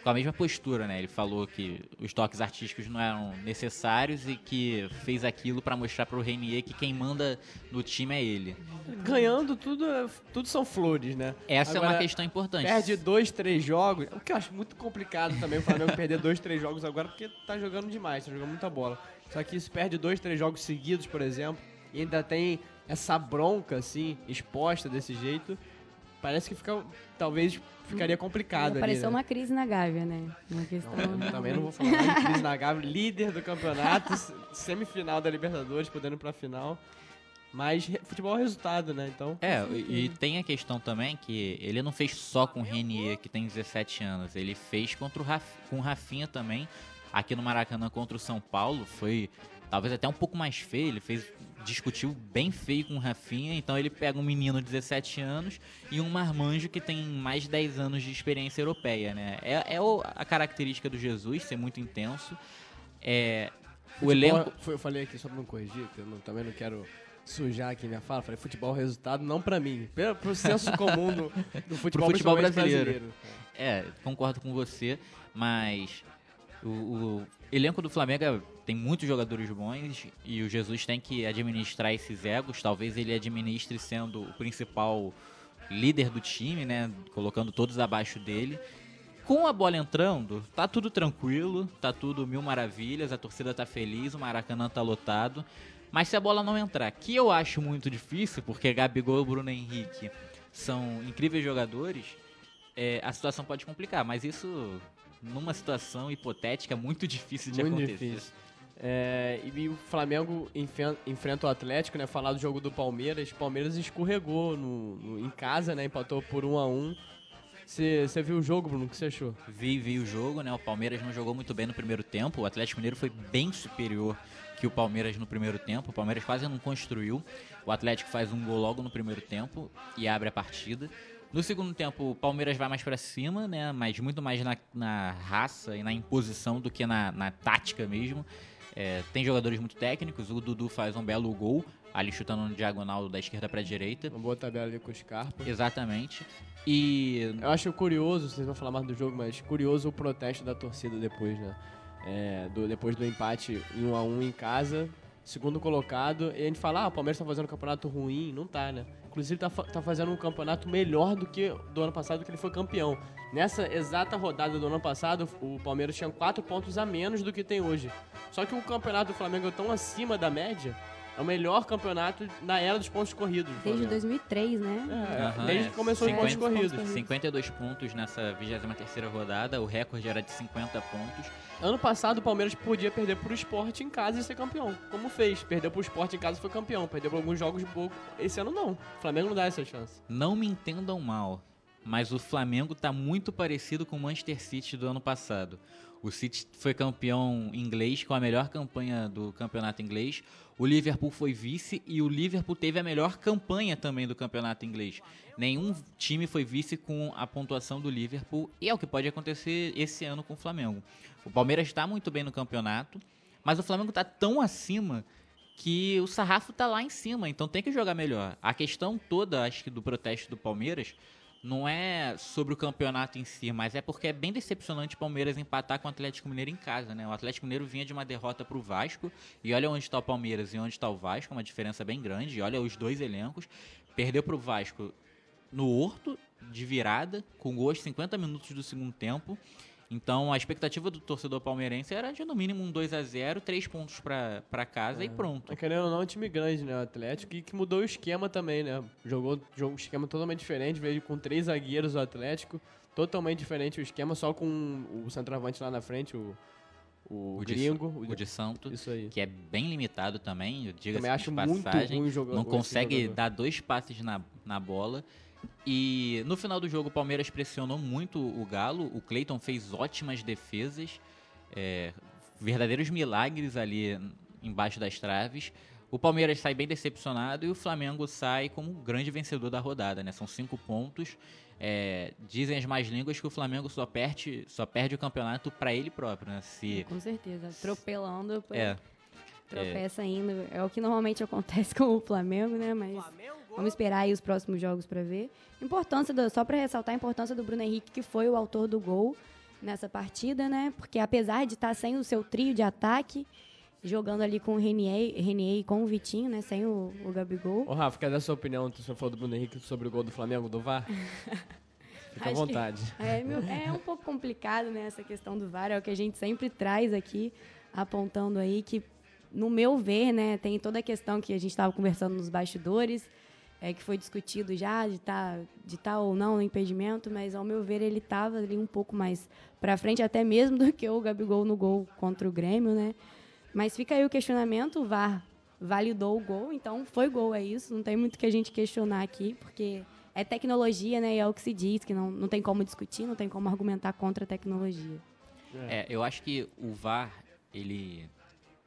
[SPEAKER 3] Com a mesma postura, né? Ele falou que os toques artísticos não eram necessários e que fez aquilo pra mostrar pro Renier que quem manda no time é ele.
[SPEAKER 2] Ganhando tudo, é- tudo são flores, né?
[SPEAKER 3] Essa é
[SPEAKER 2] Agora,
[SPEAKER 3] uma questão importante.
[SPEAKER 2] Perde dois, três jogos, o que eu acho muito complicado também o Flamengo perder dois, três jogos agora, porque tá jogando demais, tá jogando muita bola. Só que se perde dois, três jogos seguidos, por exemplo, e ainda tem essa bronca, assim, exposta desse jeito, parece que fica, talvez ficaria complicado ali,
[SPEAKER 4] Apareceu
[SPEAKER 2] né?
[SPEAKER 4] uma crise na Gávea, né? Uma questão...
[SPEAKER 2] Eu também não vou falar de Cris Nagave, líder do campeonato, semifinal da Libertadores, podendo ir pra final. Mas futebol é resultado, né? Então.
[SPEAKER 3] É, e, e tem a questão também que ele não fez só com o Renier, que tem 17 anos. Ele fez contra o Raf, com o Rafinha também, aqui no Maracanã contra o São Paulo. Foi talvez até um pouco mais feio. Ele fez discutiu bem feio com o Rafinha. Então ele pega um menino de 17 anos e um marmanjo que tem mais de 10 anos de experiência europeia, né? É, é o- a característica do Jesus ser muito intenso. É, o
[SPEAKER 2] futebol-
[SPEAKER 3] elenco.
[SPEAKER 2] foi- eu falei aqui só pra não corrigir, que eu não- também não quero sujar aqui minha fala, falei futebol é resultado, não pra mim, pelo, pro senso comum do, do futebol,
[SPEAKER 3] futebol
[SPEAKER 2] principalmente
[SPEAKER 3] brasileiro. É, concordo com você, mas o, o elenco do Flamengo é- tem muitos jogadores bons e o Jesus tem que administrar esses egos. Talvez ele administre sendo o principal líder do time, né? Colocando todos abaixo dele. Com a bola entrando, tá tudo tranquilo, tá tudo mil maravilhas, a torcida tá feliz, o Maracanã tá lotado. Mas se a bola não entrar, que eu acho muito difícil, porque Gabigol e Bruno Henrique são incríveis jogadores, é, a situação pode complicar. Mas isso, numa situação hipotética, é muito difícil de
[SPEAKER 2] Muito
[SPEAKER 3] acontecer.
[SPEAKER 2] difícil. É, e o Flamengo enfrenta o Atlético, né? Falar do jogo do Palmeiras. Palmeiras escorregou no, no- em casa, né? Empatou por 1 a 1 Você viu o jogo, Bruno? O que você achou?
[SPEAKER 3] Vi, vi o jogo, né? O Palmeiras não jogou muito bem no primeiro tempo. O Atlético Mineiro foi bem superior que o Palmeiras no primeiro tempo. O Palmeiras quase não construiu. O Atlético faz um gol logo no primeiro tempo e abre a partida. No segundo tempo, o Palmeiras vai mais pra cima, né? Mas muito mais na, na raça e na imposição do que na, na tática mesmo. É, tem jogadores muito técnicos. O Dudu faz um belo gol, ali chutando no diagonal da esquerda pra direita.
[SPEAKER 2] Uma boa tabela ali com o Scarpa.
[SPEAKER 3] Exatamente. E
[SPEAKER 2] Eu acho curioso, vocês vão falar mais do jogo, mas curioso o protesto da torcida depois, né? É, do- depois do empate em 1 a 1 em casa, segundo colocado, e a gente fala, ah, o Palmeiras tá fazendo um campeonato ruim, não tá, né? Inclusive tá, tá fazendo um campeonato melhor do que do ano passado que ele foi campeão. Nessa exata rodada do ano passado, o Palmeiras tinha 4 pontos a menos do que tem hoje. Só que o campeonato do Flamengo é tão acima da média, é o melhor campeonato na era dos pontos corridos. do
[SPEAKER 4] Desde
[SPEAKER 2] Flamengo.
[SPEAKER 4] 2003, né?
[SPEAKER 2] É,
[SPEAKER 3] Aham,
[SPEAKER 2] desde
[SPEAKER 3] é.
[SPEAKER 2] que começou os pontos
[SPEAKER 3] 50
[SPEAKER 2] corridos.
[SPEAKER 3] 52 pontos nessa 23ª rodada, o recorde era de 50 pontos.
[SPEAKER 2] Ano passado o Palmeiras podia perder pro Sport em casa e ser campeão. Como fez? Perdeu pro Sport em casa e foi campeão. Perdeu por alguns jogos pouco. Esse ano não. O Flamengo não dá essa chance.
[SPEAKER 3] Não me entendam mal, mas o Flamengo tá muito parecido com o Manchester City do ano passado. O City foi campeão inglês com a melhor campanha do campeonato inglês. O Liverpool foi vice e o Liverpool teve a melhor campanha também do campeonato inglês. Nenhum time foi vice com a pontuação do Liverpool e é o que pode acontecer esse ano com o Flamengo. O Palmeiras está muito bem no campeonato, mas o Flamengo está tão acima que o sarrafo tá lá em cima, então tem que jogar melhor. A questão toda, acho que do protesto do Palmeiras não é sobre o campeonato em si, mas é porque é bem decepcionante o Palmeiras empatar com o Atlético Mineiro em casa, né? O Atlético Mineiro vinha de uma derrota pro Vasco, e olha onde está o Palmeiras e onde está o Vasco, uma diferença bem grande, e olha os dois elencos. Perdeu pro Vasco no Horto, de virada, com gol aos 50 minutos do segundo tempo. Então a expectativa do torcedor palmeirense era de no mínimo um 2 a 0 três pontos pra pra casa e pronto.
[SPEAKER 2] Mas querendo ou não, é um time grande, né? O Atlético. E que mudou o esquema também, né? Jogou, jogou um esquema totalmente diferente. Veio com três zagueiros o Atlético. Totalmente diferente o esquema, só com o centroavante lá na frente, o, o,
[SPEAKER 3] O de,
[SPEAKER 2] gringo.
[SPEAKER 3] o de Santo,
[SPEAKER 2] Isso aí.
[SPEAKER 3] que é bem limitado também, eu diga
[SPEAKER 2] Também acho
[SPEAKER 3] de
[SPEAKER 2] muito
[SPEAKER 3] passagem.
[SPEAKER 2] ruim o jogador.
[SPEAKER 3] não consegue dar dois passes na, na bola. E no final do jogo o Palmeiras pressionou muito o Galo. O Cleiton fez ótimas defesas, é, verdadeiros milagres ali embaixo das traves. O Palmeiras sai bem decepcionado e o Flamengo sai como o grande vencedor da rodada, né? São cinco pontos. É, dizem as más línguas que o Flamengo só perde, só perde o campeonato para ele próprio, né? Se,
[SPEAKER 4] Com certeza. Atropelando,
[SPEAKER 3] é,
[SPEAKER 4] tropeça ainda. É o que normalmente acontece com o Flamengo, né? Mas vamos esperar aí os próximos jogos pra ver. Importância do, só pra ressaltar a importância do Bruno Henrique, que foi o autor do gol nessa partida, né? Porque apesar de estar sem o seu trio de ataque, jogando ali com o Renier, Renier e com o Vitinho, né? Sem o, o Gabigol.
[SPEAKER 2] Ô, Rafa, quer dar sua opinião? Você falou do Bruno Henrique sobre o gol do Flamengo do VAR? Fica à
[SPEAKER 4] que-
[SPEAKER 2] vontade.
[SPEAKER 4] É, meu- é um pouco complicado, né, essa questão do VAR, é o que a gente sempre traz aqui, apontando aí que, no meu ver, né, tem toda a questão que a gente estava conversando nos bastidores, é, que foi discutido já de estar de tá ou não no impedimento, mas ao meu ver ele estava ali um pouco mais para frente, até mesmo do que o Gabigol no gol contra o Grêmio, né? Mas fica aí o questionamento, o VAR validou o gol, então foi gol, é isso, não tem muito que a gente questionar aqui, porque é tecnologia, né? E é o que se diz, que não, não tem como discutir, não tem como argumentar contra a tecnologia.
[SPEAKER 3] É, eu acho que o VAR, ele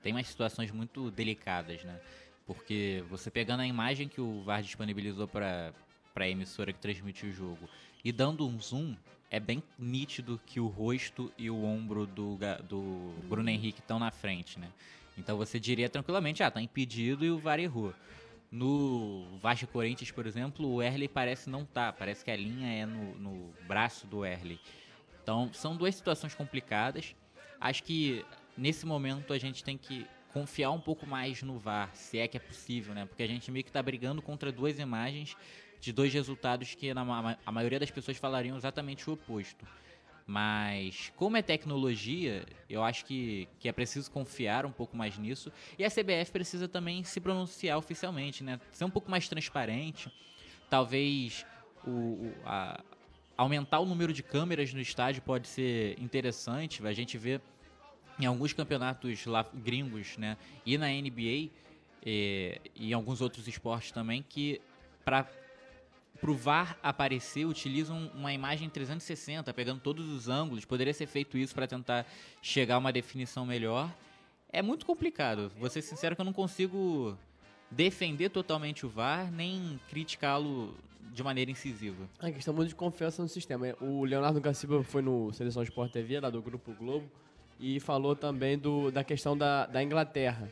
[SPEAKER 3] tem umas situações muito delicadas, né? Porque você pegando a imagem que o VAR disponibilizou para a emissora que transmite o jogo e dando um zoom, é bem nítido que o rosto e o ombro do, do Bruno Henrique estão na frente, né? Então você diria tranquilamente, ah, tá impedido e o VAR errou. No Vasco Corinthians, por exemplo, o Erley parece não tá, parece que a linha é no, no braço do Erley. Então, são duas situações complicadas. Acho que nesse momento a gente tem que confiar um pouco mais no VAR, se é que é possível, né? Porque a gente meio que tá brigando contra duas imagens de dois resultados que na, a maioria das pessoas falariam exatamente o oposto. Mas, como é tecnologia, eu acho que, que é preciso confiar um pouco mais nisso. E a CBF precisa também se pronunciar oficialmente, né? Ser um pouco mais transparente. Talvez o, o- a- aumentar o número de câmeras no estádio pode ser interessante. A gente vê em alguns campeonatos lá gringos, né? E na NBA eh, e em alguns outros esportes também que para pro VAR aparecer, utilizam uma imagem 360, pegando todos os ângulos. Poderia ser feito isso para tentar chegar a uma definição melhor. É muito complicado. Vou ser sincero que eu não consigo defender totalmente o VAR, nem criticá-lo de maneira incisiva.
[SPEAKER 2] É questão muito de confiança no sistema. O Leonardo Gaciba foi no Seleção Sport TV, lá do Grupo Globo, e falou também do, da questão da, da Inglaterra.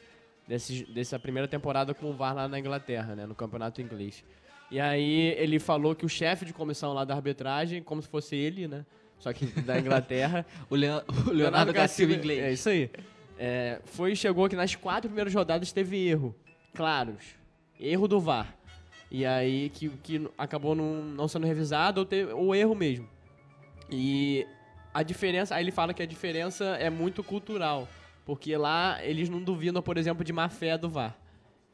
[SPEAKER 2] Desse, dessa primeira temporada com o VAR lá na Inglaterra, né, no campeonato inglês. E aí ele falou que o chefe de comissão lá da arbitragem, como se fosse ele, né? Só que da Inglaterra.
[SPEAKER 3] O, Leo- o Leonardo Gaciba inglês.
[SPEAKER 2] É isso aí. É, foi chegou que nas quatro primeiras rodadas teve erro. Claros. Erro do VAR. E aí que, que acabou não, não sendo revisado ou, teve, ou erro mesmo. E a diferença. Aí ele fala que a diferença é muito cultural. Porque lá eles não duvidam, por exemplo, de má fé do VAR.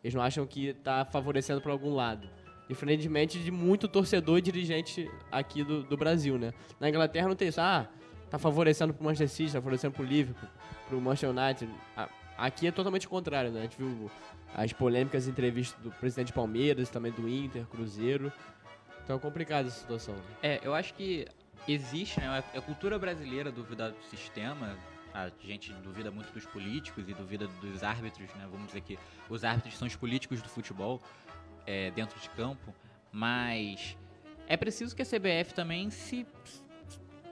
[SPEAKER 2] Eles não acham que tá favorecendo para algum lado. Diferentemente de muito torcedor e dirigente aqui do, do Brasil, né? Na Inglaterra não tem isso. Ah, tá favorecendo pro Manchester City, tá favorecendo pro Liverpool, pro Manchester United. Aqui é totalmente o contrário, né? A gente viu as polêmicas entrevistas do presidente Palmeiras, também do Inter, Cruzeiro. Então é complicada essa situação. né?
[SPEAKER 3] É, eu acho que existe, né? A cultura brasileira duvidar do sistema. A gente duvida muito dos políticos e duvida dos árbitros, né? Vamos dizer que os árbitros são os políticos do futebol é, dentro de campo. Mas é preciso que a CBF também se,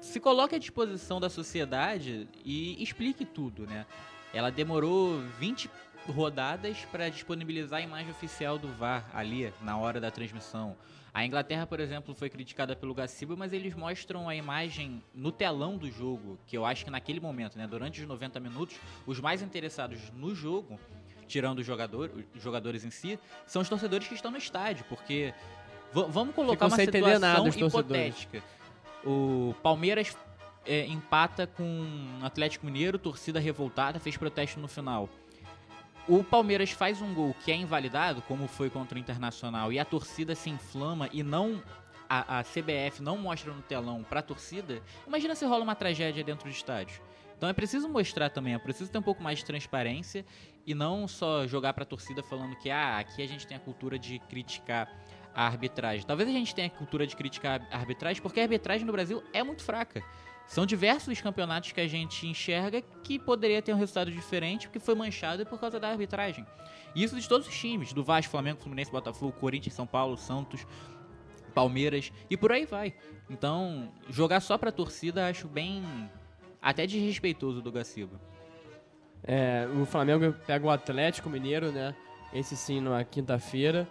[SPEAKER 3] se coloque à disposição da sociedade e explique tudo, né? Ela demorou 20 rodadas para disponibilizar a imagem oficial do VAR ali na hora da transmissão. A Inglaterra, por exemplo, foi criticada pelo Gaciba, mas eles mostram a imagem no telão do jogo, que eu acho que naquele momento, né, durante os 90 minutos, os mais interessados no jogo, tirando os jogador, os jogadores em si, são os torcedores que estão no estádio, porque vamos colocar uma situação
[SPEAKER 2] nada
[SPEAKER 3] hipotética. O Palmeiras é, empata com o Atlético Mineiro, torcida revoltada, fez protesto no final. O Palmeiras faz um gol que é invalidado, como foi contra o Internacional, e a torcida se inflama e não a, a CBF não mostra no telão pra torcida. Imagina se rola uma tragédia dentro do estádio. Então é preciso mostrar também, é preciso ter um pouco mais de transparência e não só jogar pra torcida falando que ah, aqui a gente tem a cultura de criticar a arbitragem. Talvez a gente tenha a cultura de criticar a arbitragem porque a arbitragem no Brasil é muito fraca. São diversos os campeonatos que a gente enxerga que poderia ter um resultado diferente porque foi manchado por causa da arbitragem. E isso de todos os times, do Vasco, Flamengo, Fluminense, Botafogo, Corinthians, São Paulo, Santos, Palmeiras e por aí vai. Então, jogar só pra torcida acho bem até desrespeitoso do Gaciba.
[SPEAKER 2] É, o Flamengo pega o Atlético Mineiro, né? Esse sim na quinta-feira.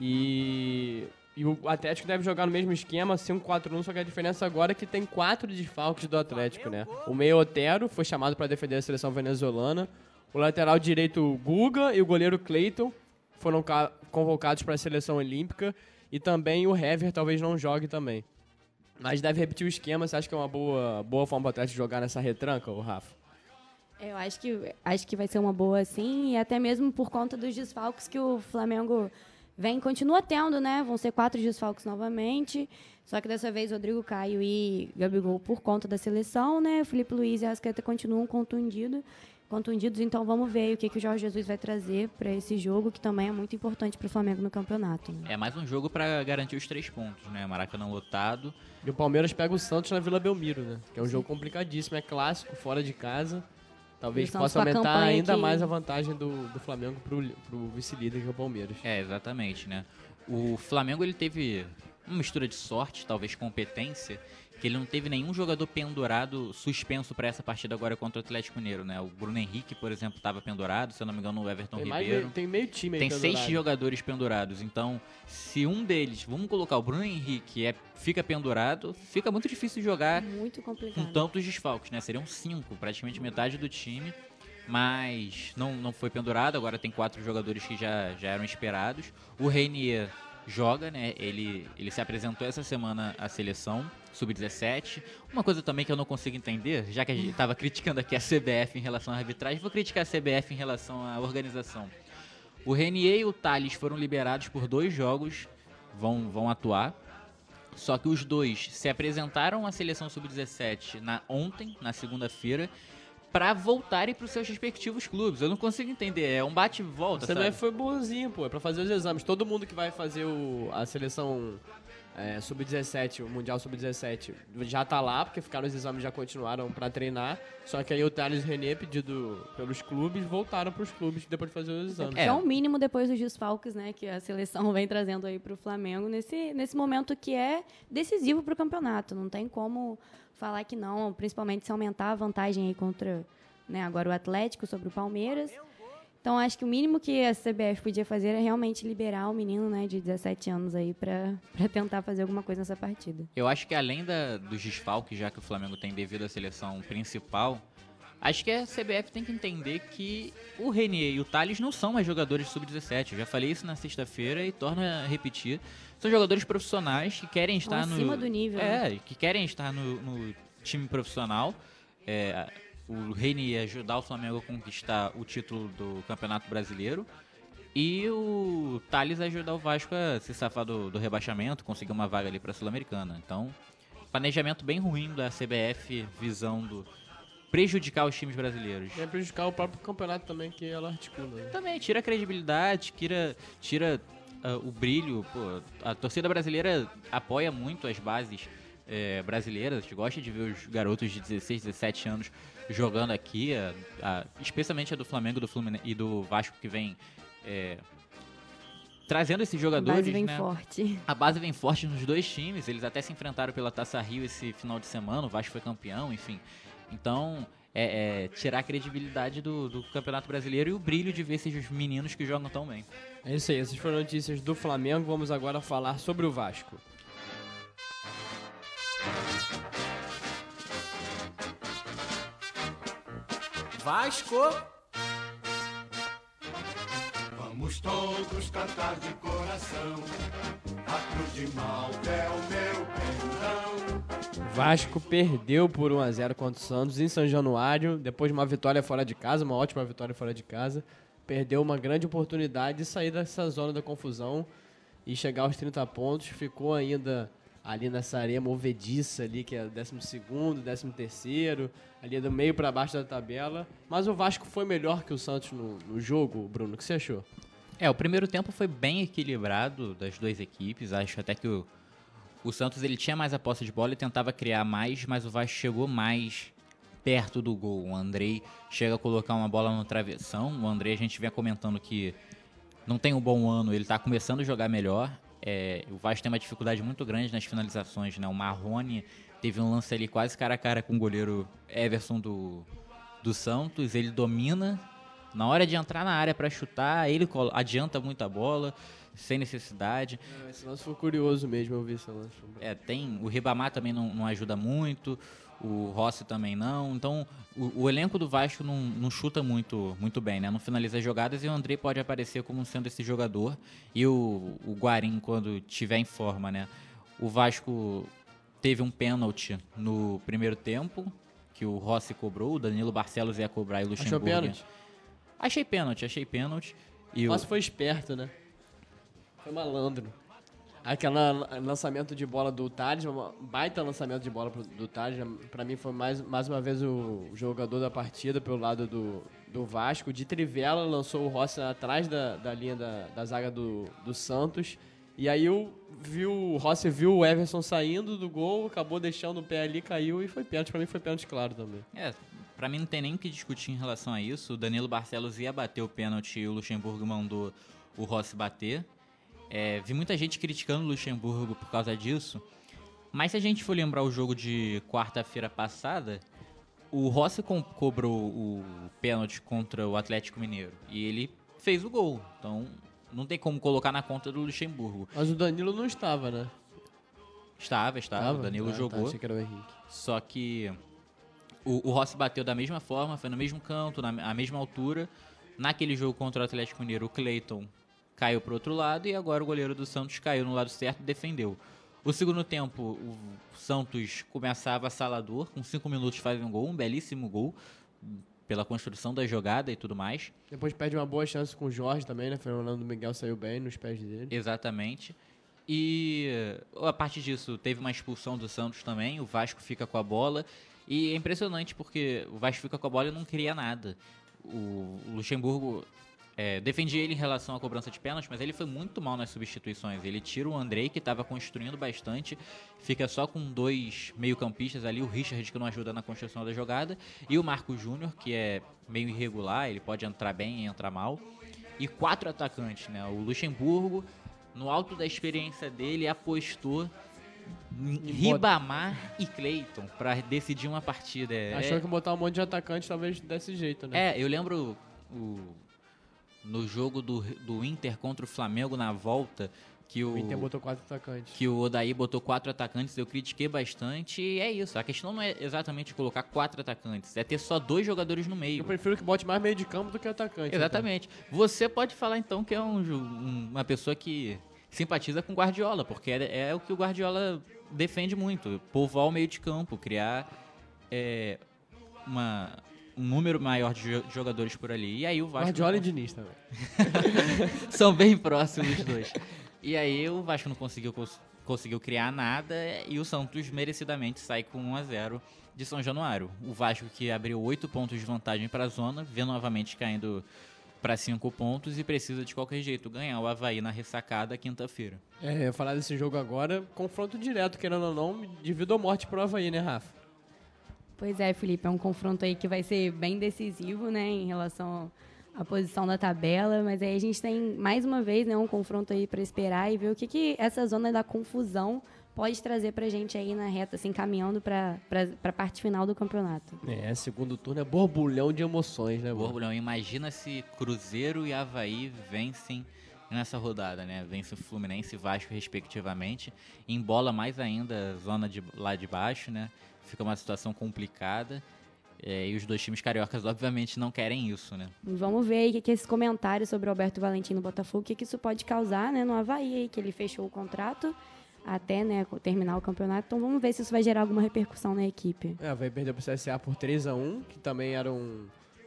[SPEAKER 2] E, e o Atlético deve jogar no mesmo esquema, 5-4-1, só que a diferença agora é que tem quatro desfalques do Atlético, né? O meio Otero foi chamado para defender a seleção venezuelana. O lateral direito Guga e o goleiro Cleiton foram ca- convocados para a seleção olímpica. E também o Hever talvez não jogue também. Mas deve repetir o esquema. Você acha que é uma boa, boa forma para o Atlético jogar nessa retranca, o Rafa?
[SPEAKER 4] Eu acho que, acho que vai ser uma boa, sim, e até mesmo por conta dos desfalques que o Flamengo vem, continua tendo, né? Vão ser quatro desfalques novamente, só que dessa vez Rodrigo Caio e Gabigol por conta da seleção, né? Felipe Luiz e Arrascaeta continuam contundido, contundidos, então vamos ver o que, que o Jorge Jesus vai trazer para esse jogo, que também é muito importante para o Flamengo no campeonato. né?
[SPEAKER 3] É mais um jogo pra garantir os três pontos, né? Maracanã lotado.
[SPEAKER 2] E o Palmeiras pega o Santos na Vila Belmiro, né? Que é um jogo complicadíssimo, é clássico, fora de casa. Talvez possa aumentar ainda
[SPEAKER 4] que-
[SPEAKER 2] mais a vantagem do, do Flamengo pro, pro vice-líder, que é o Palmeiras.
[SPEAKER 3] É, exatamente, né? O Flamengo ele teve uma mistura de sorte, talvez competência, que ele não teve nenhum jogador pendurado suspenso para essa partida agora contra o Atlético Mineiro, né? O Bruno Henrique, por exemplo, estava pendurado, se eu não me engano, o Everton
[SPEAKER 2] Tem,
[SPEAKER 3] Ribeiro.
[SPEAKER 2] meio- tem meio time aí
[SPEAKER 3] Tem seis
[SPEAKER 2] pendurado.
[SPEAKER 3] jogadores pendurados, então se um deles, vamos colocar o Bruno Henrique, é, fica pendurado, fica muito difícil jogar
[SPEAKER 4] Muito
[SPEAKER 3] com
[SPEAKER 4] complicado.
[SPEAKER 3] tantos desfalques, né? Seriam cinco, praticamente metade do time, mas não, não foi pendurado, agora tem quatro jogadores que já, já eram esperados. O Reinier joga, né? Ele, ele se apresentou essa semana à seleção, sub-17. Uma coisa também que eu não consigo entender, já que a gente estava criticando aqui a CBF em relação à arbitragem, vou criticar a CBF em relação à organização. O Renier e o Thales foram liberados por dois jogos, vão, vão atuar. Só que os dois se apresentaram à seleção sub-17 na ontem, na segunda-feira, para voltarem para os seus respectivos clubes. Eu não consigo entender, é um bate e volta,
[SPEAKER 2] Você
[SPEAKER 3] sabe?
[SPEAKER 2] foi bonzinho, pô. É pra fazer os exames. Todo mundo que vai fazer o, a seleção é, sub-17, o Mundial sub-17, já tá lá, porque ficaram os exames já continuaram pra treinar. Só que aí o Thales e o René, pedido pelos clubes, voltaram pros clubes depois de fazer os exames.
[SPEAKER 4] É o mínimo depois dos desfalques, né, que a seleção vem trazendo aí pro Flamengo nesse, nesse momento que é decisivo pro campeonato. Não tem como falar que não, principalmente se aumentar a vantagem aí contra, né, agora o Atlético sobre o Palmeiras. Então acho que o mínimo que a CBF podia fazer é realmente liberar o menino, né, de 17 anos aí pra tentar fazer alguma coisa nessa partida.
[SPEAKER 3] Eu acho que além da, dos desfalques, já que o Flamengo tem devido à seleção principal, acho que a CBF tem que entender que o Renier e o Thales não são mais jogadores de sub-17. Eu já falei isso na sexta-feira e torno a repetir. São jogadores profissionais que querem estar no.
[SPEAKER 4] acima do nível, né?
[SPEAKER 3] É, que querem estar no, no time profissional. É, o Renier ia ajudar o Flamengo a conquistar o título do Campeonato Brasileiro. E o Thales ajudar o Vasco a se safar do, do rebaixamento, conseguir uma vaga ali para a Sul-Americana. Então, planejamento bem ruim da CBF, visão do prejudicar os times brasileiros.
[SPEAKER 2] É prejudicar o próprio campeonato também, que ela articula. né?
[SPEAKER 3] Também tira a credibilidade, tira, tira ah, o brilho. Pô, a torcida brasileira apoia muito as bases eh, brasileiras, gosta de ver os garotos de 16, 17 anos jogando aqui, a- a- especialmente a do Flamengo do Fluminense, e do Vasco que vem eh, trazendo esses
[SPEAKER 4] A
[SPEAKER 3] jogadores.
[SPEAKER 4] base vem
[SPEAKER 3] né?
[SPEAKER 4] forte.
[SPEAKER 3] A base vem forte nos dois times, eles até se enfrentaram pela Taça Rio esse final de semana, o Vasco foi campeão, enfim. Então, é, é tirar a credibilidade do, do Campeonato Brasileiro e o brilho de ver esses meninos que jogam tão bem.
[SPEAKER 2] É isso aí, essas foram notícias do Flamengo. Vamos agora falar sobre o Vasco.
[SPEAKER 5] Vasco.
[SPEAKER 6] Vamos todos cantar de coração. A cruz de Malta é o meu pendão.
[SPEAKER 2] O Vasco perdeu por 1x0 contra o Santos em São Januário, depois de uma vitória fora de casa, uma ótima vitória fora de casa. Perdeu uma grande oportunidade de sair dessa zona da confusão e chegar aos 30 pontos. Ficou ainda ali nessa areia movediça ali, que é o 12º, 13º, ali do meio para baixo da tabela. Mas o Vasco foi melhor que o Santos no, no jogo, Bruno. O que você achou?
[SPEAKER 3] É, o primeiro tempo foi bem equilibrado das duas equipes. Acho até que o, o Santos ele tinha mais a posse de bola e tentava criar mais, mas o Vasco chegou mais perto do gol. O Andrei chega a colocar uma bola no travessão. O Andrei, a gente vem comentando que não tem um bom ano, ele tá começando a jogar melhor. É, o Vasco tem uma dificuldade muito grande nas finalizações, né? O Marrone teve um lance ali quase cara a cara com o goleiro Everson do, do Santos. Ele domina. Na hora de entrar na área para chutar, ele adianta muito a bola, sem necessidade.
[SPEAKER 2] Esse lance foi curioso mesmo, eu vi esse lance.
[SPEAKER 3] É, tem o Ribamar também não, não ajuda muito, o Rossi também não. Então, o, o elenco do Vasco não, não chuta muito, muito bem, né? Não finaliza jogadas e o André pode aparecer como sendo esse jogador. E o, o Guarim, quando tiver em forma, né? O Vasco teve um pênalti no primeiro tempo, que o Rossi cobrou, o Danilo Barcelos ia cobrar e o
[SPEAKER 2] Achou
[SPEAKER 3] Luxemburgo.
[SPEAKER 2] pênalti?
[SPEAKER 3] Achei pênalti, achei pênalti. E o,
[SPEAKER 2] Nossa, foi esperto, né? Foi malandro. Aquele lançamento de bola do Thales, um baita lançamento de bola do Thales. Pra mim foi mais, mais uma vez o jogador da partida pelo lado do, do Vasco. De trivela lançou o Rossi atrás da, da linha da, da zaga do, do Santos. E aí o, viu, o Rossi viu o Everson saindo do gol, acabou deixando o pé ali, caiu e foi pênalti. Pra mim foi pênalti claro também.
[SPEAKER 3] É, pra mim não tem nem o que discutir em relação a isso. O Danilo Barcelos ia bater o pênalti e o Luxemburgo mandou o Rossi bater. É, vi muita gente criticando o Luxemburgo por causa disso, Mas se a gente for lembrar o jogo de quarta-feira passada, o Rossi cobrou o pênalti contra o Atlético Mineiro e ele fez o gol. Então não tem como colocar na conta do Luxemburgo.
[SPEAKER 2] Mas o Danilo não estava, né?
[SPEAKER 3] Estava, estava, o Danilo
[SPEAKER 2] Ah, tá,
[SPEAKER 3] jogou.
[SPEAKER 2] achei que era o Henrique.
[SPEAKER 3] Só que o, o Rossi bateu da mesma forma, foi no mesmo canto, na mesma altura. Naquele jogo contra o Atlético Mineiro, o Cleiton caiu pro outro lado e agora o goleiro do Santos caiu no lado certo e defendeu. O segundo tempo, o Santos começava assalador, com cinco minutos faz um gol, um belíssimo gol, pela construção da jogada e tudo mais.
[SPEAKER 2] Depois perde uma boa chance com o Jorge também, né? Fernando Miguel saiu bem nos pés dele.
[SPEAKER 3] Exatamente. E a partir disso, teve uma expulsão do Santos também. O Vasco fica com a bola. E é impressionante porque o Vasco fica com a bola e não cria nada. O Luxemburgo é, defendia ele em relação à cobrança de pênalti, mas ele foi muito mal nas substituições. Ele tira o Andrei, que estava construindo bastante, fica só com dois meio-campistas ali, o Richard, que não ajuda na construção da jogada, e o Marco Júnior, que é meio irregular, ele pode entrar bem e entrar mal. E quatro atacantes, né? O Luxemburgo, no alto da experiência dele, apostou Ribamar e Cleiton para decidir uma partida. É-
[SPEAKER 2] Achou que botar um monte de atacante talvez desse jeito, né?
[SPEAKER 3] é, eu lembro o- no jogo do, do Inter contra o Flamengo na volta que o,
[SPEAKER 2] O Inter botou quatro atacantes.
[SPEAKER 3] que o Odaí botou quatro atacantes, eu critiquei bastante e é isso. A questão não é exatamente colocar quatro atacantes, é ter só dois jogadores no meio.
[SPEAKER 2] Eu prefiro que bote mais meio de campo do que atacante.
[SPEAKER 3] Exatamente. Você pode falar então que é um um- uma pessoa que simpatiza com o Guardiola, porque é, é o que o Guardiola defende muito, povoar o meio de campo, criar é, uma, um número maior de jo- jogadores por ali. E aí o. Vasco
[SPEAKER 2] Guardiola e Diniz também.
[SPEAKER 3] são bem próximos os dois. E aí o Vasco não conseguiu, cons- conseguiu criar nada e o Santos merecidamente sai com 1 a 0 de São Januário. O Vasco que abriu 8 pontos de vantagem para a zona, vê novamente caindo para 5 pontos e precisa de qualquer jeito ganhar o Havaí na ressacada quinta-feira.
[SPEAKER 2] É, falar desse jogo agora, confronto direto, querendo ou não, de vida ou morte pro Havaí, né, Rafa?
[SPEAKER 4] Pois é, Felipe, é um confronto aí que vai ser bem decisivo, né, em relação à posição da tabela, mas aí a gente tem mais uma vez, né, um confronto aí para esperar e ver o que que essa zona da confusão pode trazer pra gente aí na reta, assim, caminhando pra, pra, pra parte final do campeonato.
[SPEAKER 2] É, segundo turno é borbulhão de emoções, né?
[SPEAKER 3] Borbulhão, imagina se Cruzeiro e Havaí vencem nessa rodada, né? Vence o Fluminense e Vasco, respectivamente. Embola mais ainda a zona de lá de baixo, né? Fica uma situação complicada. É, e os dois times cariocas, obviamente, não querem isso, né?
[SPEAKER 4] Vamos ver aí o que, que esse comentário sobre o Alberto Valentim no Botafogo, o que, que isso pode causar, né, no Havaí aí, que ele fechou o contrato até, né, terminar o campeonato. Então vamos ver se isso vai gerar alguma repercussão na equipe.
[SPEAKER 2] É, vai perder pro CSA por 3x1, que também era um,